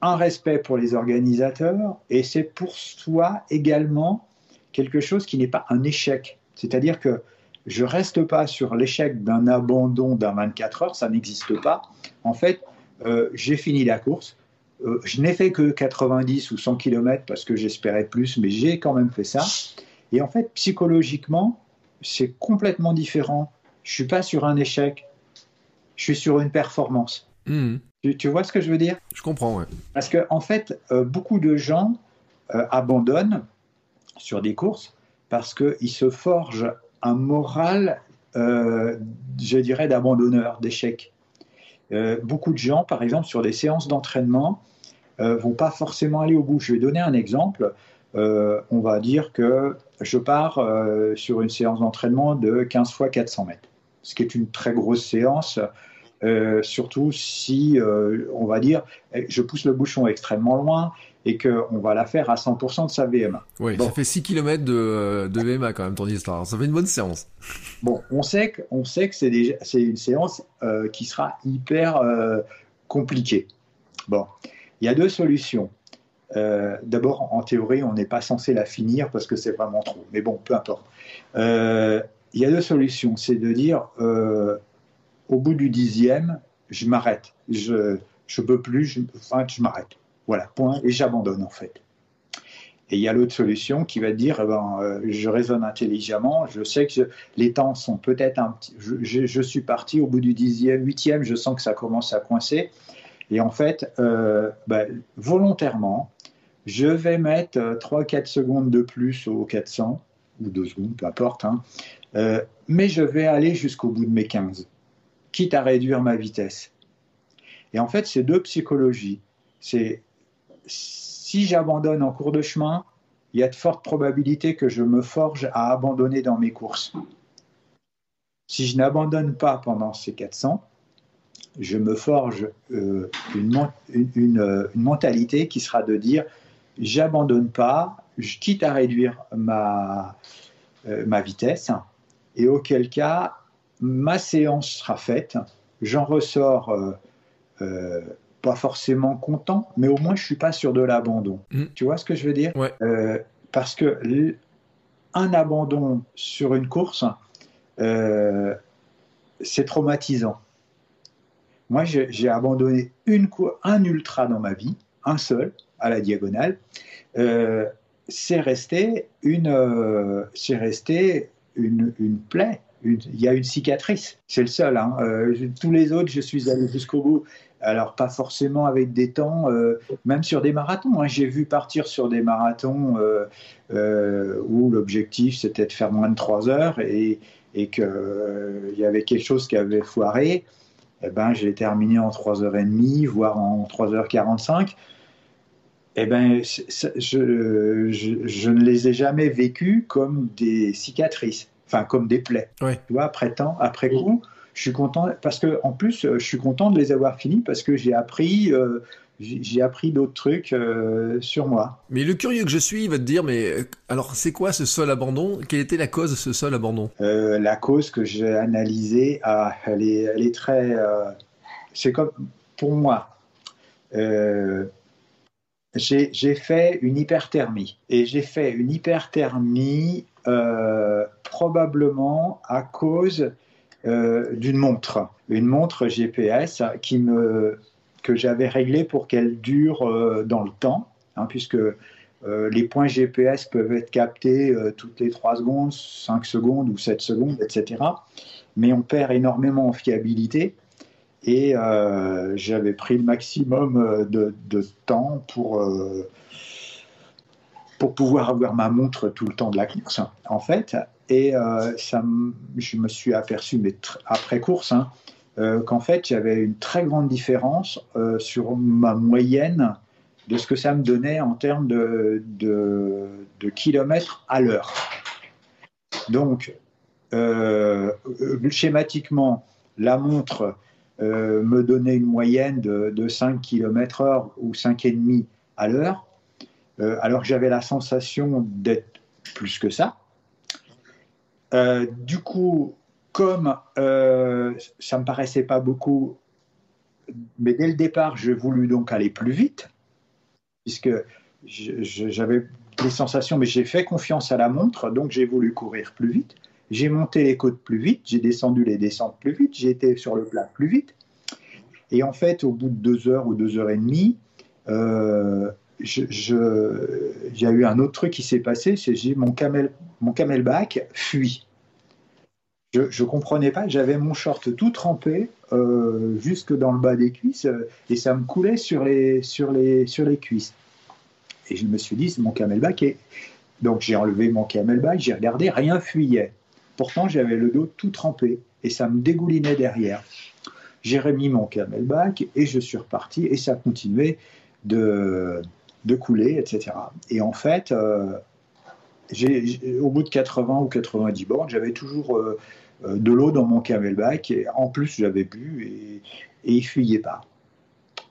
un respect pour les organisateurs et c'est pour soi également quelque chose qui n'est pas un échec. C'est-à-dire que je reste pas sur l'échec d'un abandon d'un 24 heures, ça n'existe pas. En fait, euh, j'ai fini la course. Euh, je n'ai fait que 90 ou 100 km parce que j'espérais plus, mais j'ai quand même fait ça. Et en fait, psychologiquement, c'est complètement différent. Je suis pas sur un échec, je suis sur une performance. Mhm. Tu, tu vois ce que je veux dire? Je comprends, ouais. Parce que en fait, euh, beaucoup de gens euh, abandonnent sur des courses parce qu'ils se forgent un moral, euh, je dirais, d'abandonneur, d'échec. Beaucoup de gens, par exemple, sur des séances d'entraînement, vont pas forcément aller au bout. Je vais donner un exemple. Euh, on va dire que je pars euh, sur une séance d'entraînement de 15 fois 400 mètres, ce qui est une très grosse séance, euh, surtout si, on va dire, je pousse le bouchon extrêmement loin et qu'on va la faire à 100% de sa VMA. Bon. ça fait 6 km de, de VMA quand même ton histoire. Ça fait une bonne séance. Bon, on sait que, on sait que c'est, une séance qui sera hyper compliquée. Bon, il y a deux solutions. Euh, d'abord, en théorie, on n'est pas censé la finir parce que c'est vraiment trop. Mais bon, peu importe. Euh, il y a deux solutions. C'est de dire, euh, au bout du dixième, je m'arrête. Je je peux plus, je, enfin, je m'arrête. Voilà, point. Et j'abandonne en fait. Et il y a l'autre solution qui va dire, eh ben, je raisonne intelligemment, je sais que les temps sont peut-être un petit... Je, je- suis parti au bout du dixième, huitième, je sens que ça commence à coincer. Et en fait, ben, volontairement, je vais mettre 3-4 secondes de plus au 400, ou 2 secondes, peu importe, hein, euh, mais je vais aller jusqu'au bout de mes 15, quitte à réduire ma vitesse. Et en fait, c'est deux psychologies. C'est si j'abandonne en cours de chemin, il y a de fortes probabilités que je me forge à abandonner dans mes courses. Si je n'abandonne pas pendant ces 400, je me forge euh, une, euh, une mentalité qui sera de dire j'abandonne pas, je quitte à réduire ma, euh, ma vitesse, et auquel cas ma séance sera faite, j'en ressors euh, euh, pas forcément content, mais au moins je suis pas sur de l'abandon. Mm. Tu vois ce que je veux dire? Ouais. Parce que un abandon sur une course, c'est traumatisant. Moi, j'ai abandonné une un ultra dans ma vie, un seul, à la diagonale. Euh, c'est resté une, euh, c'est resté une, plaie. Il y a une cicatrice. C'est le seul. hein. Euh, tous les autres, je suis allé jusqu'au bout. Alors, pas forcément avec des temps, même sur des marathons. hein. J'ai vu partir sur des marathons où l'objectif, c'était de faire moins de 3 heures et, et qu'il y avait quelque chose qui avait foiré. Eh ben, j'ai terminé en 3h30, voire en 3h45. Eh ben, je, je- je ne les ai jamais vécus comme des cicatrices, enfin comme des plaies. Ouais. Tu vois, après temps, après coup, je suis content parce que en plus, je suis content de les avoir finis parce que j'ai appris, euh, j'ai appris d'autres trucs euh, sur moi. Mais le curieux que je suis va te dire, mais euh, alors c'est quoi ce sol abandon? Quelle était la cause de ce sol abandon? La cause que j'ai analysée, ah, elle est, elle est très, c'est comme pour moi. J'ai fait une hyperthermie et j'ai fait une hyperthermie probablement à cause euh, d'une montre, une montre GPS que j'avais réglée pour qu'elle dure euh, dans le temps, hein, puisque euh, les points GPS peuvent être captés toutes les 3 secondes, 5 secondes ou 7 secondes, etc. Mais on perd énormément en fiabilité. Et j'avais pris le maximum de, de temps pour, pour pouvoir avoir ma montre tout le temps de la course. En fait, et euh, ça, je me suis aperçu, mais après course, hein, euh, qu'en fait, avait une très grande différence euh, sur ma moyenne de ce que ça me donnait en termes de, de, kilomètres à l'heure. Donc, schématiquement, la montre me donnait une moyenne de, de 5 km heure ou 5,5 à l'heure, alors que j'avais la sensation d'être plus que ça. Euh, du coup, comme euh, ça me paraissait pas beaucoup, mais dès le départ, j'ai voulu donc aller plus vite, puisque j'avais des sensations, mais j'ai fait confiance à la montre, donc j'ai voulu courir plus vite. J'ai monté les côtes plus vite, j'ai descendu les descentes plus vite, j'ai été sur le plat plus vite. Et en fait, au bout de deux heures ou deux heures et demie, euh, a eu un autre truc qui s'est passé, c'est que mon, camel, mon camelback fuit. Je ne comprenais pas, j'avais mon short tout trempé euh, jusque dans le bas des cuisses euh, et ça me coulait sur les, sur les, sur les cuisses. Et je me suis dit, mon camelback est... Donc j'ai enlevé mon camelback, j'ai regardé, rien fuyait. Pourtant, j'avais le dos tout trempé et ça me dégoulinait derrière. J'ai remis mon camelback et je suis reparti et ça continuait de, couler, etc. Et en fait, euh, au bout de 80 ou 90 bornes, j'avais toujours euh, euh, de l'eau dans mon camelback et en plus j'avais bu et, et il fuyait pas.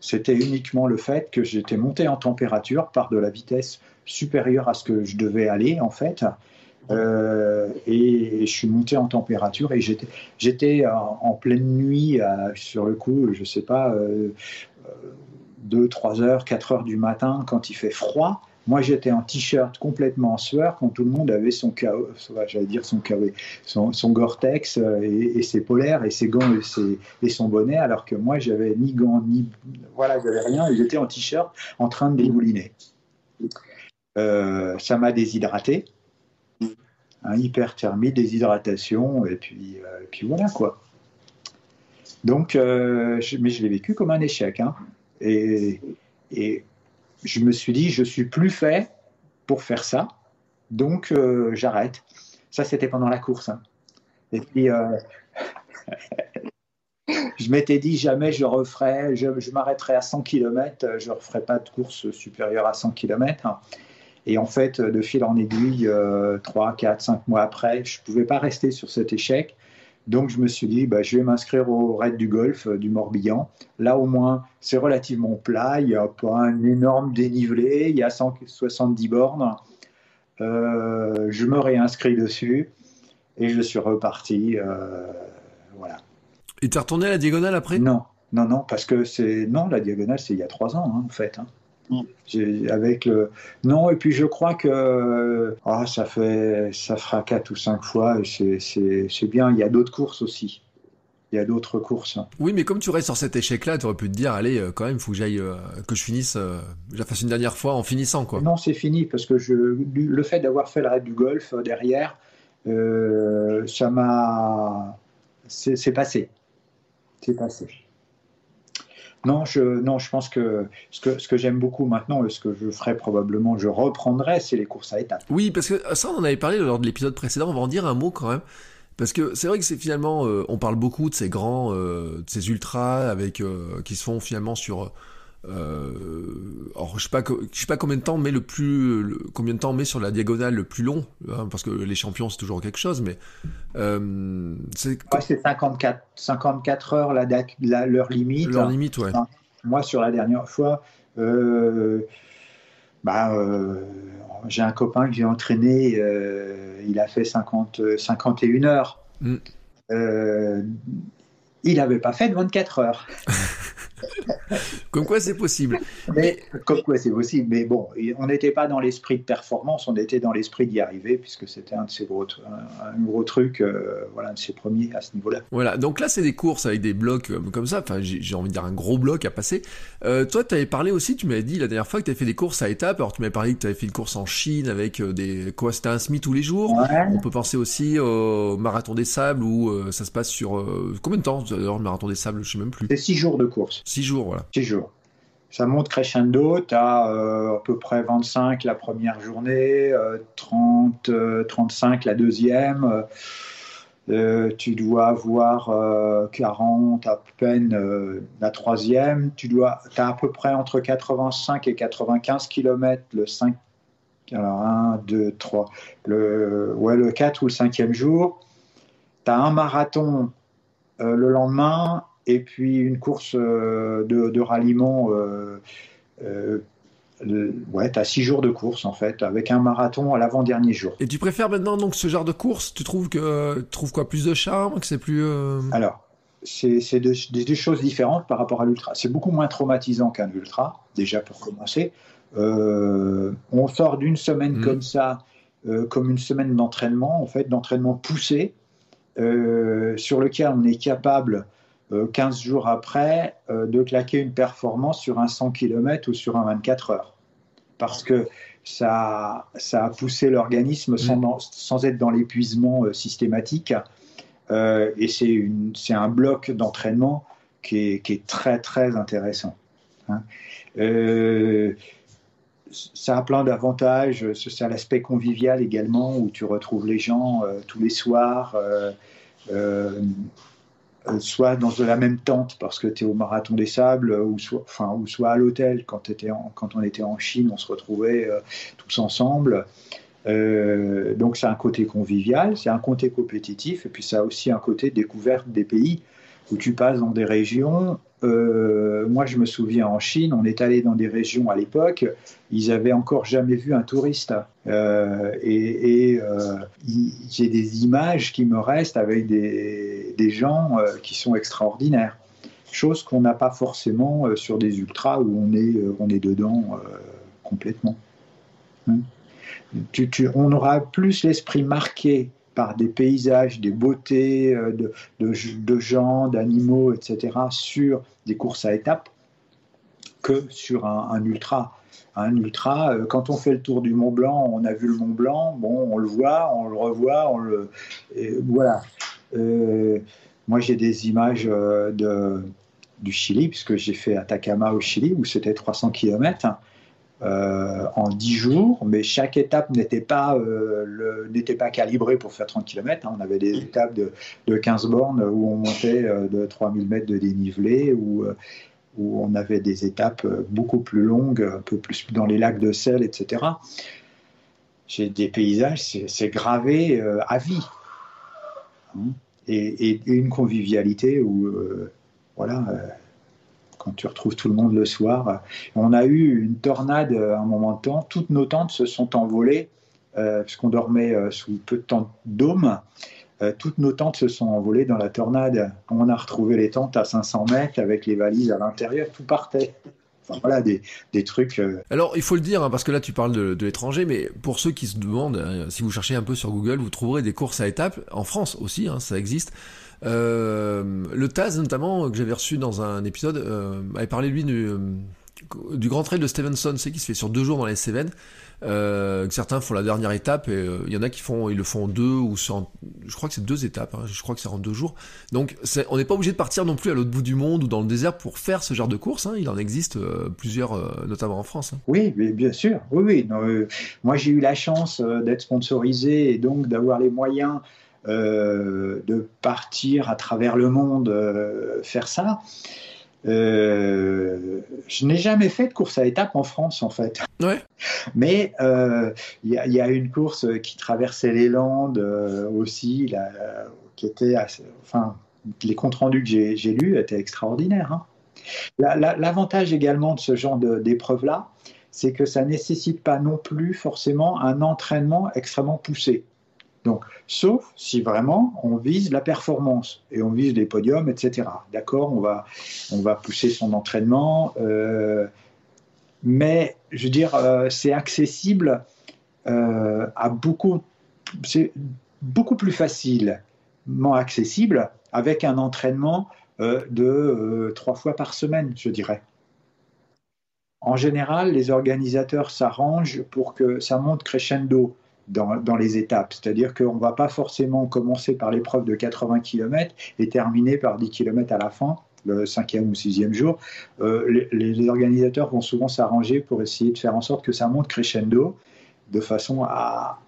C'était uniquement le fait que j'étais monté en température par de la vitesse supérieure à ce que je devais aller en fait. Et je suis monté en température et j'étais en, pleine nuit sur le coup, je sais pas, 2, 3 heures, 4 heures du matin quand il fait froid. Moi, j'étais en t-shirt complètement en sueur quand tout le monde avait son j'allais dire son son, Gore-Tex euh, et, ses polaires et ses gants et, son bonnet, alors que moi, j'avais ni gants ni voilà, j'avais rien et j'étais en t-shirt en train de dégouliner. Euh, ça m'a déshydraté, un hyperthermie, déshydratation et puis, euh, puis voilà quoi. Donc, mais je l'ai vécu comme un échec. Hein. Et, je me suis dit, je suis plus fait pour faire ça, donc euh, j'arrête. Ça, c'était pendant la course. Hein. Et puis, euh, je m'étais dit, jamais je referai, je, m'arrêterai à 100 km, je ne referai pas de course supérieure à 100 km. Et en fait, de fil en aiguille, 3, 4, 5 mois après, je ne pouvais pas rester sur cet échec. Donc je me suis dit, bah, je vais m'inscrire au raid du golf euh, du Morbihan. Là au moins, c'est relativement plat, il n'y a pas un énorme dénivelé, il y a 170 bornes. Euh, je me réinscris dessus et je suis reparti. Euh, voilà. Et tu es retourné à la diagonale après? Non, non, non, parce que c'est. Non, la diagonale, c'est il y a trois ans, hein, en fait. Hein. Avec le non et puis je crois que ah, ça fait ça fera quatre ou cinq fois et c'est bien. Il y a d'autres courses aussi. Il y a d'autres courses. Oui, mais comme tu restes sur cet échec-là, tu aurais pu te dire, allez, euh, quand même, il faut que j'aille, euh, que je finisse, je la fasse une dernière fois en finissant, quoi. Non, c'est fini parce que je, le fait d'avoir fait le raid du golf derrière, ça m'a, c'est passé, c'est passé. Non, je, non, je pense que ce que, ce que j'aime beaucoup maintenant, ce que je ferai probablement, je reprendrai, c'est les courses à étapes. Oui, parce que ça, on en avait parlé lors de l'épisode précédent, on va en dire un mot quand même. Parce que c'est vrai que c'est finalement, euh, on parle beaucoup de ces grands, euh, de ces ultras avec, euh, qui se font finalement sur euh, alors je sais pas, je sais pas combien de temps met le plus, combien de temps met sur la diagonale le plus long, hein, parce que les champions c'est toujours quelque chose, mais euh, c'est 54, 54 heures la date, leur limite. Leur limite, ouais. moi sur la dernière fois, euh, bah, j'ai un copain que j'ai entraîné, il a fait 50, 51 heures. Mm. il n'avait pas fait de 24 heures. comme quoi c'est possible. Mais, comme quoi c'est possible. Mais bon, on n'était pas dans l'esprit de performance, on était dans l'esprit d'y arriver, puisque c'était un de ces gros, un, gros truc, euh, voilà, un de ces premiers à ce niveau-là. Voilà, donc là c'est des courses avec des blocs euh, comme ça, enfin j'ai envie de dire un gros bloc à passer. Euh, toi tu avais parlé aussi, tu m'avais dit la dernière fois que tu avais fait des courses à étapes, alors tu m'avais parlé que tu avais fait une course en Chine avec des... Quoi, c'était un SMI tous les jours On peut penser aussi au marathon des sables où ça se passe sur... combien de temps d'ailleurs le marathon des sables, je sais même plus. C'est six jours de course. Six jours, voilà. Six jours. Ça monte crescendo, tu as euh, à peu près 25 la première journée, 30, euh, 35 euh, la deuxième. tu dois avoir 40 à peine la troisième. Tu dois, as à peu près entre 85 et 95 km le 5. Alors 1, 2, 3. Le, ouais, le 4 ou le 5e jour. Tu as un marathon le lendemain et puis une course euh, de, ralliement. Euh, euh, ouais, tu as six jours de course en fait, avec un marathon à l'avant-dernier jour. Et tu préfères maintenant donc ce genre de course? Tu trouves que tu trouves quoi? Plus de charme, que c'est plus Alors, c'est des, choses différentes par rapport à l'ultra. C'est beaucoup moins traumatisant qu'un ultra, déjà pour commencer. on sort d'une semaine mmh. comme ça, comme une semaine d'entraînement, en fait, d'entraînement poussé, sur lequel on est capable 15 euh, jours après, euh, de claquer une performance sur un 100 km ou sur un 24 heures. Parce que ça, ça a poussé l'organisme sans, mm. sans, être dans l'épuisement euh, systématique. et c'est un bloc d'entraînement qui est, qui est, très, très intéressant. Hein. ça a plein d'avantages. C'est l'aspect convivial également, où tu retrouves les gens tous les soirs. Euh, soit dans la même tente parce que tu es au Marathon des Sables, ou soit, enfin, ou soit à l'hôtel quand, quand on était en Chine, on se retrouvait euh, tous ensemble. Euh, donc c'est un côté convivial, c'est un côté compétitif, et puis ça a aussi un côté découverte des pays où tu passes dans des régions. Euh, moi, je me souviens en Chine, on est allé dans des régions à l'époque, ils avaient encore jamais vu un touriste. Euh, et, euh, j'ai des images qui me restent avec des, gens qui sont extraordinaires. Chose qu'on n'a pas forcément sur des ultras où on est, on est dedans complètement. Tu, on aura plus l'esprit marqué par des paysages, des beautés euh, de, gens, d'animaux, etc., sur des courses à étapes que sur un, ultra. Un ultra, euh, quand on fait le tour du Mont Blanc, on a vu le Mont Blanc, bon, on le voit, on le revoit, on le, voilà. Euh, moi, j'ai des images de, du Chili, puisque j'ai fait Atacama au Chili, où c'était 300 km. Euh, en 10 jours, mais chaque étape n'était pas, euh, n'était pas calibrée pour faire 30 km. Hein. On avait des mm. étapes de, de, 15 bornes où on montait euh, de 3000 mètres de dénivelé, où, où on avait des étapes beaucoup plus longues, un peu plus dans les lacs de sel, etc. J'ai des paysages, c'est, gravé à vie. Hein. et, et, une convivialité où, voilà quand tu retrouves tout le monde le soir. On a eu une tornade à un moment de temps, toutes nos tentes se sont envolées, euh, puisqu'on dormait euh, sous peu de temps dôme. Euh, toutes nos tentes se sont envolées dans la tornade. On a retrouvé les tentes à 500 mètres avec les valises à l'intérieur, tout partait. Enfin, voilà, des, des trucs. Alors, il faut le dire, hein, parce que là, tu parles de, l'étranger, mais pour ceux qui se demandent, si vous cherchez un peu sur Google, vous trouverez des courses à étapes, en France aussi, hein, ça existe, euh, le Taz, notamment, que j'avais reçu dans un épisode, euh, avait parlé, lui, du, euh, du Grand Trail de Stevenson, c'est qui se fait sur deux jours dans les Cévennes. Euh, certains font la dernière étape et il y en a qui font ils le font en deux ou sur je crois que c'est deux étapes hein, je crois que c'est en deux jours donc on n'est pas obligé de partir non plus à l'autre bout du monde ou dans le désert pour faire ce genre de course hein. il en existe plusieurs notamment en France hein. oui bien sûr oui oui moi j'ai eu la chance d'être sponsorisé et donc d'avoir les moyens euh, de partir à travers le monde euh, faire ça. Euh, je n'ai jamais fait de course à étapes en France, en fait. Ouais. Mais euh, il y, a une course qui traversait les Landes euh, aussi, qui était, enfin, les comptes rendus que j'ai lus étaient extraordinaires. Hein. L'avantage également de ce genre d'épreuve-là, c'est que ça nécessite pas non plus forcément un entraînement extrêmement poussé. Donc, sauf si vraiment on vise la performance et on vise les podiums, etc. D'accord, on va, on va pousser son entraînement, euh, mais je veux dire, euh, c'est accessible euh, à beaucoup, c'est beaucoup plus facilement accessible avec un entraînement de trois fois par semaine, je dirais. En général, les organisateurs s'arrangent pour que ça monte crescendo dans, les étapes. C'est-à-dire qu'on ne va pas forcément commencer par l'épreuve de 80 km et terminer par 10 km à la fin, le cinquième ou sixième jour. Euh, les, organisateurs vont souvent s'arranger pour essayer de faire en sorte que ça monte crescendo de façon à,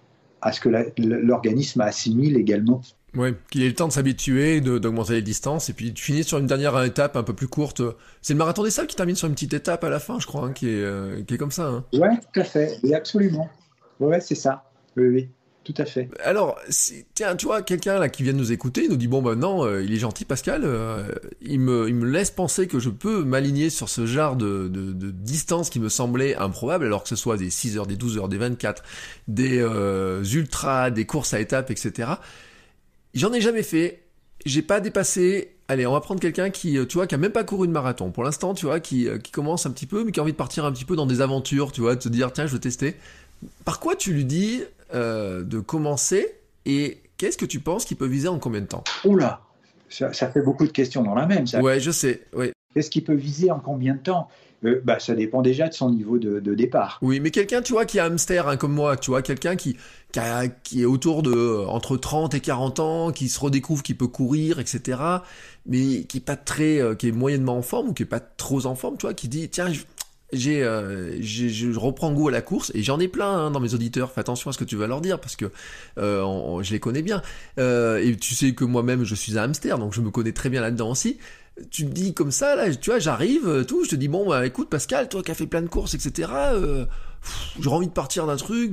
à ce que l'organisme assimile également. Oui, qu'il ait le temps de s'habituer, d'augmenter les distances, et puis de finir sur une dernière étape un peu plus courte. C'est le marathon des sables qui termine sur une petite étape à la fin, je crois, hein, qui, est, euh, qui est comme ça. Hein. Oui, tout à fait, et absolument. Oui, c'est ça oui, oui. Tout à fait. Alors, tiens, tu vois, quelqu'un là qui vient de nous écouter, il nous dit bon ben non, euh, il est gentil Pascal, euh, il, me, il me laisse penser que je peux m'aligner sur ce genre de, de, distance qui me semblait improbable, alors que ce soit des 6 heures, des 12 heures, des 24, des euh, ultras, des courses à étapes, etc. J'en ai jamais fait, j'ai pas dépassé. Allez, on va prendre quelqu'un qui, tu vois, qui a même pas couru une marathon. Pour l'instant, tu vois, qui, qui commence un petit peu, mais qui a envie de partir un petit peu dans des aventures, tu vois, de se dire tiens, je veux tester. Par quoi tu lui dis euh, de commencer et qu'est-ce que tu penses qu'il peut viser en combien de temps? Oula, ça, ça fait beaucoup de questions dans la même. Ça. Ouais, je sais. Ouais. Qu'est-ce qu'il peut viser en combien de temps? Euh, bah, ça dépend déjà de son niveau de, départ. Oui, mais quelqu'un, tu vois, qui a hamster, hein, comme moi, tu vois, quelqu'un qui, qui, est autour de euh, entre 30 et 40 ans, qui se redécouvre, qui peut courir, etc., mais qui est pas très, qui est moyennement en forme ou qui est pas trop en forme, tu vois, qui dit, tiens, j'ai, euh, je reprends goût à la course et j'en ai plein hein, dans mes auditeurs. Fais attention à ce que tu vas leur dire parce que euh, je les connais bien. Euh, et tu sais que moi-même je suis un hamster, donc je me connais très bien là-dedans aussi. Tu me dis comme ça là, tu vois, j'arrive, euh, tout. Je te dis bon, bah, écoute Pascal, toi qui as fait plein de courses, etc. Euh, J'ai envie de partir d'un truc.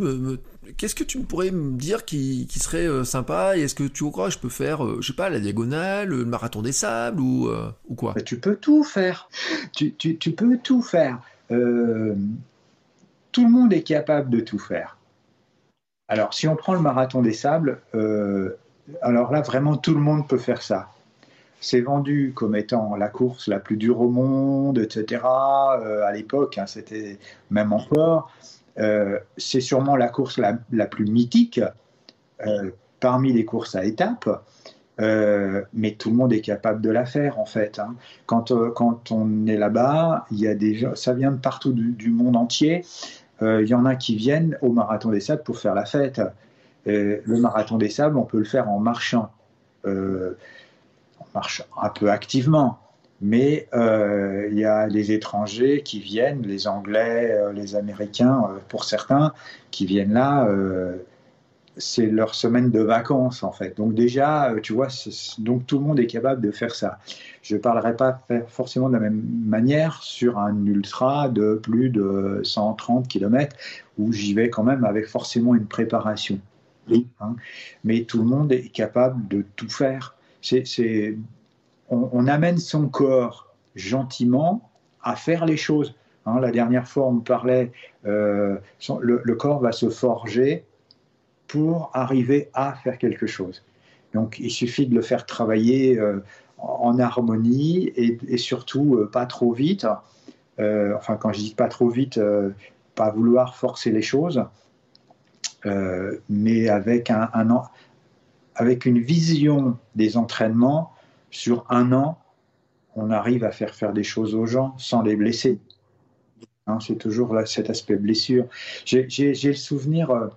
Qu'est-ce que tu pourrais me dire qui, qui serait euh, sympa? Et est-ce que tu crois que je peux faire, je sais pas, la diagonale, le marathon des sables ou ou quoi? Bah, Tu peux tout faire. Tu, tu, tu peux tout faire. Euh, tout le monde est capable de tout faire. Alors, si on prend le marathon des sables, euh, alors là, vraiment, tout le monde peut faire ça. C'est vendu comme étant la course la plus dure au monde, etc. Euh, à l'époque, hein, c'était même encore. c'est sûrement la course la, la plus mythique parmi les courses à étapes. Euh, mais tout le monde est capable de la faire en fait. Hein. Quand, euh, quand on est là-bas, il y a des ça vient de partout du, monde entier. Euh, il y en a qui viennent au marathon des sables pour faire la fête. le marathon des sables, on peut le faire en marchant. on marche un peu activement, mais il y a les étrangers qui viennent, les Anglais, les Américains, pour certains, qui viennent là c'est leur semaine de vacances en fait. Donc déjà, euh, tu vois, donc tout le monde est capable de faire ça. Je ne parlerai pas forcément de la même manière sur un ultra de plus de 130 km où j'y vais quand même avec forcément une préparation. Hein. Mais tout le monde est capable de tout faire. C'est, on, amène son corps gentiment à faire les choses. Hein. la dernière fois, on me parlait, euh, le corps va se forger pour arriver à faire quelque chose. Donc il suffit de le faire travailler euh, en harmonie et, surtout euh, pas trop vite. Euh, enfin quand je dis pas trop vite, pas vouloir forcer les choses, mais avec, un, avec une vision des entraînements sur un an, on arrive à faire faire des choses aux gens sans les blesser. Hein, c'est toujours là, cet aspect blessure. J'ai le souvenir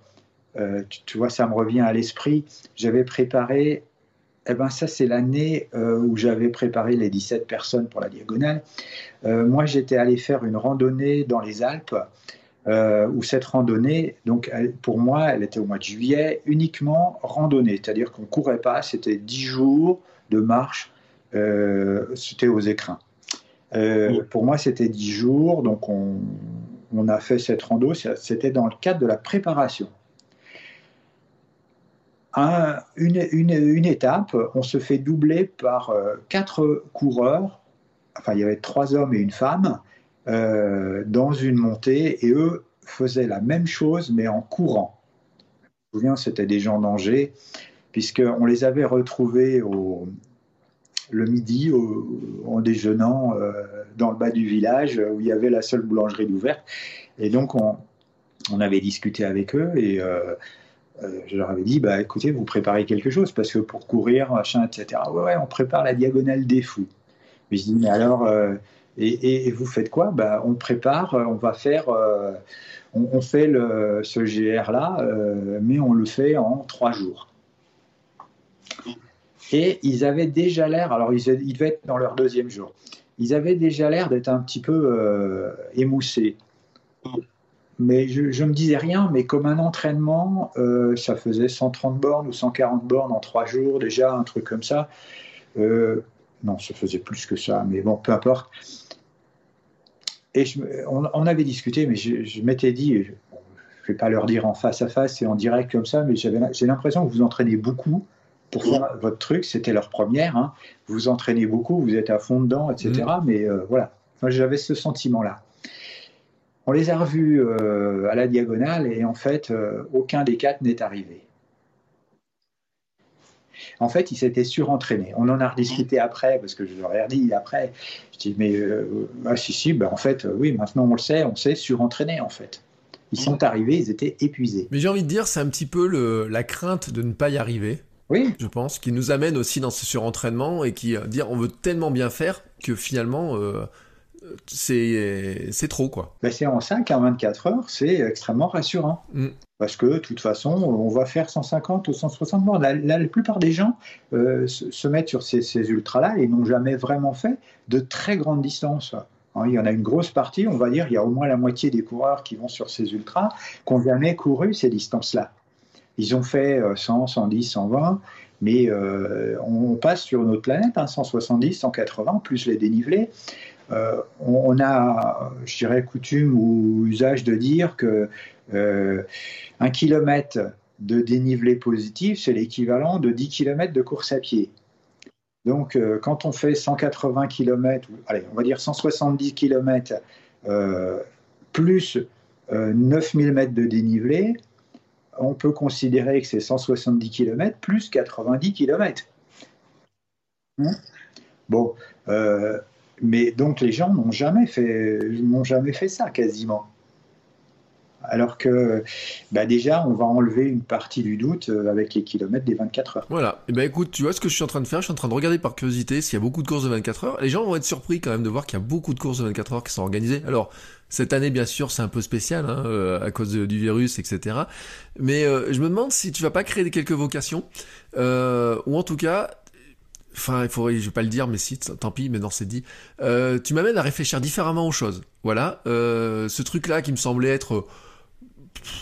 euh, tu, vois, ça me revient à l'esprit. J'avais préparé, eh ben ça c'est l'année euh, où j'avais préparé les 17 personnes pour la diagonale. Euh, moi j'étais allé faire une randonnée dans les Alpes, où cette randonnée, donc pour moi, elle était au mois de juillet, uniquement randonnée, c'est-à-dire qu'on courait pas, c'était 10 jours de marche, c'était aux écrins. Pour moi, c'était 10 jours, donc on, a fait cette rando, c'était dans le cadre de la préparation. Une, étape, on se fait doubler par euh, quatre coureurs, enfin il y avait trois hommes et une femme, euh, dans une montée, et eux faisaient la même chose, mais en courant. Je me souviens, c'était des gens d'Angers, puisqu'on les avait retrouvés au, le midi en déjeunant euh, dans le bas du village où il y avait la seule boulangerie ouverte. Et donc on, avait discuté avec eux et je leur avais dit bah écoutez vous préparez quelque chose parce que pour courir machin etc. Ouais, ouais on prépare la diagonale des fous. Mais je mais alors et, vous faites quoi? Bah, on prépare on va faire on, fait ce GR là mais on le fait en trois jours. Et ils avaient déjà l'air, alors ils, devaient être dans leur deuxième jour, ils avaient déjà l'air d'être un petit peu euh, émoussés. Mais je, ne me disais rien, mais comme un entraînement, euh, ça faisait 130 bornes ou 140 bornes en trois jours, déjà, un truc comme ça. Euh, non, ça faisait plus que ça, mais bon, peu importe. Et on, avait discuté, mais je, m'étais dit, je ne vais pas leur dire en face à face et en direct comme ça, mais j'ai l'impression que vous entraînez beaucoup pour faire votre truc, c'était leur première. Hein. Vous entraînez beaucoup, vous êtes à fond dedans, etc. Mm. Mais euh, voilà, j'avais ce sentiment-là. On les a revus euh, à la diagonale et en fait, euh, aucun des quatre n'est arrivé. En fait, ils s'étaient surentraînés. On en a rediscuté après, parce que je leur ai dit après. Je dis, mais ah, si, si, ben, en fait, oui, maintenant on le sait, on s'est surentraîné en fait. Ils sont mm. arrivés, ils étaient épuisés. Mais j'ai envie de dire, c'est un petit peu le, la crainte de ne pas y arriver oui. Je pense, qui nous amène aussi dans ce surentraînement et qui euh, dire on veut tellement bien faire que finalement euh, c'est trop quoi. Ben c'est en 5 à 24 heures, c'est extrêmement rassurant. Mm. Parce que de toute façon, on va faire 150 ou 160 bornes. La, la, plupart des gens euh, se, mettent sur ces, ces ultras-là et n'ont jamais vraiment fait de très grandes distances. Hein, il y en a une grosse partie, on va dire, il y a au moins la moitié des coureurs qui vont sur ces ultras qui n'ont jamais couru ces distances-là. Ils ont fait 100, 110, 120, mais euh, on passe sur une autre planète, 170, 180, plus les dénivelés. Euh, on, a, je dirais, coutume ou usage de dire que euh, un kilomètre de dénivelé positif, c'est l'équivalent de 10 km de course à pied. Donc, quand on fait 180 km, allez, on va dire 170 km, plus 9000 mètres de dénivelé, on peut considérer que c'est 170 km plus 90 km. Hein bon, euh, mais donc les gens n'ont jamais fait, n'ont jamais fait ça quasiment. Alors que bah déjà, on va enlever une partie du doute euh, avec les kilomètres des 24 heures. Voilà. Et eh ben écoute, tu vois ce que je suis en train de faire? Je suis en train de regarder par curiosité s'il y a beaucoup de courses de 24 heures. Les gens vont être surpris quand même de voir qu'il y a beaucoup de courses de 24 heures qui sont organisées. Alors, cette année, bien sûr, c'est un peu spécial hein, euh, à cause du virus, etc. Mais euh, je me demande si tu vas pas créer quelques vocations, ou en tout cas, enfin, il faudrait, je vais pas le dire, mais si, tant pis, mais non, c'est dit. tu m'amènes à réfléchir différemment aux choses. Voilà, ce truc-là qui me semblait être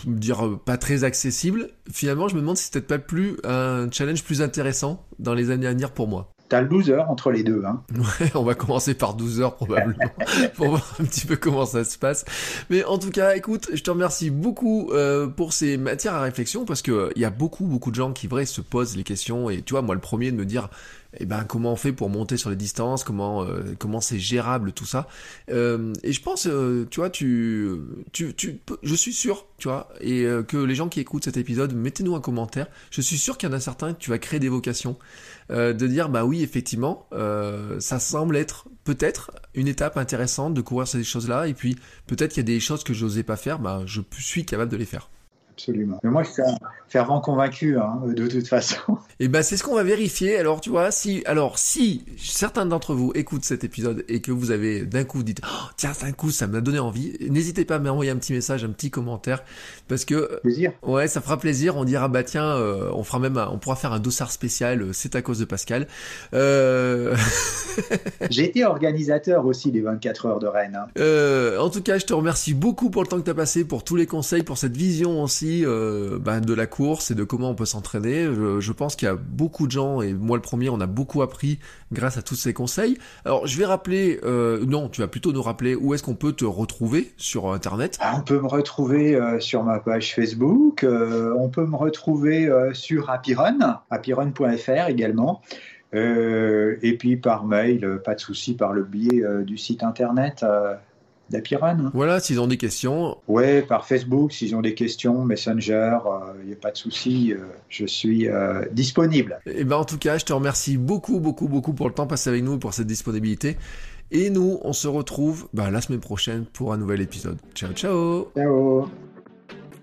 dire pas très accessible, finalement je me demande si c'était peut-être pas plus un challenge plus intéressant dans les années à venir pour moi. T'as 12 heures entre les deux. Hein. Ouais, on va commencer par 12 heures probablement pour voir un petit peu comment ça se passe. Mais en tout cas, écoute, je te remercie beaucoup euh, pour ces matières à réflexion parce que il y a beaucoup beaucoup de gens qui vrai se posent les questions et tu vois moi le premier de me dire eh ben comment on fait pour monter sur les distances, comment euh, comment c'est gérable tout ça? Euh, et je pense, euh, tu vois, tu tu tu, je suis sûr, tu vois, et que les gens qui écoutent cet épisode, mettez-nous un commentaire. Je suis sûr qu'il y en a certains que tu vas créer des vocations, de dire bah oui effectivement, ça semble être peut-être une étape intéressante de courir ces choses-là, et puis peut-être qu'il y a des choses que j'osais pas faire, bah je suis capable de les faire absolument. Mais moi, je suis un fervent convaincu, hein, de toute façon. Et eh ben, c'est ce qu'on va vérifier. Alors, tu vois, si, alors, si certains d'entre vous écoutent cet épisode et que vous avez d'un coup dit, oh, tiens, d'un coup, ça m'a donné envie, n'hésitez pas à m'envoyer un petit message, un petit commentaire, parce que, plaisir. ouais, ça fera plaisir. On dira, bah tiens, euh, on fera même, on pourra faire un dossard spécial. Euh, c'est à cause de Pascal. Euh... J'ai été organisateur aussi des 24 heures de Rennes. Hein. Euh, en tout cas, je te remercie beaucoup pour le temps que tu as passé, pour tous les conseils, pour cette vision aussi euh, bah, de la course et de comment on peut s'entraîner. Je, pense qu'il y a beaucoup de gens, et moi le premier, on a beaucoup appris grâce à tous ces conseils. Alors je vais rappeler, euh, non, tu vas plutôt nous rappeler où est-ce qu'on peut te retrouver sur Internet. Ah, on peut me retrouver euh, sur ma page Facebook, on peut me retrouver sur Apirun, apirun.fr également. Et puis par mail, pas de souci, par le biais du site internet euh, d'Apirun. Voilà, s'ils ont des questions, Ouais, par Facebook, s'ils ont des questions, Messenger, il n'y a pas de souci, euh, je suis euh, disponible. Et ben en tout cas, je te remercie beaucoup, beaucoup, beaucoup pour le temps passé avec nous et pour cette disponibilité. Et nous, on se retrouve bah, la semaine prochaine pour un nouvel épisode. Ciao, ciao Ciao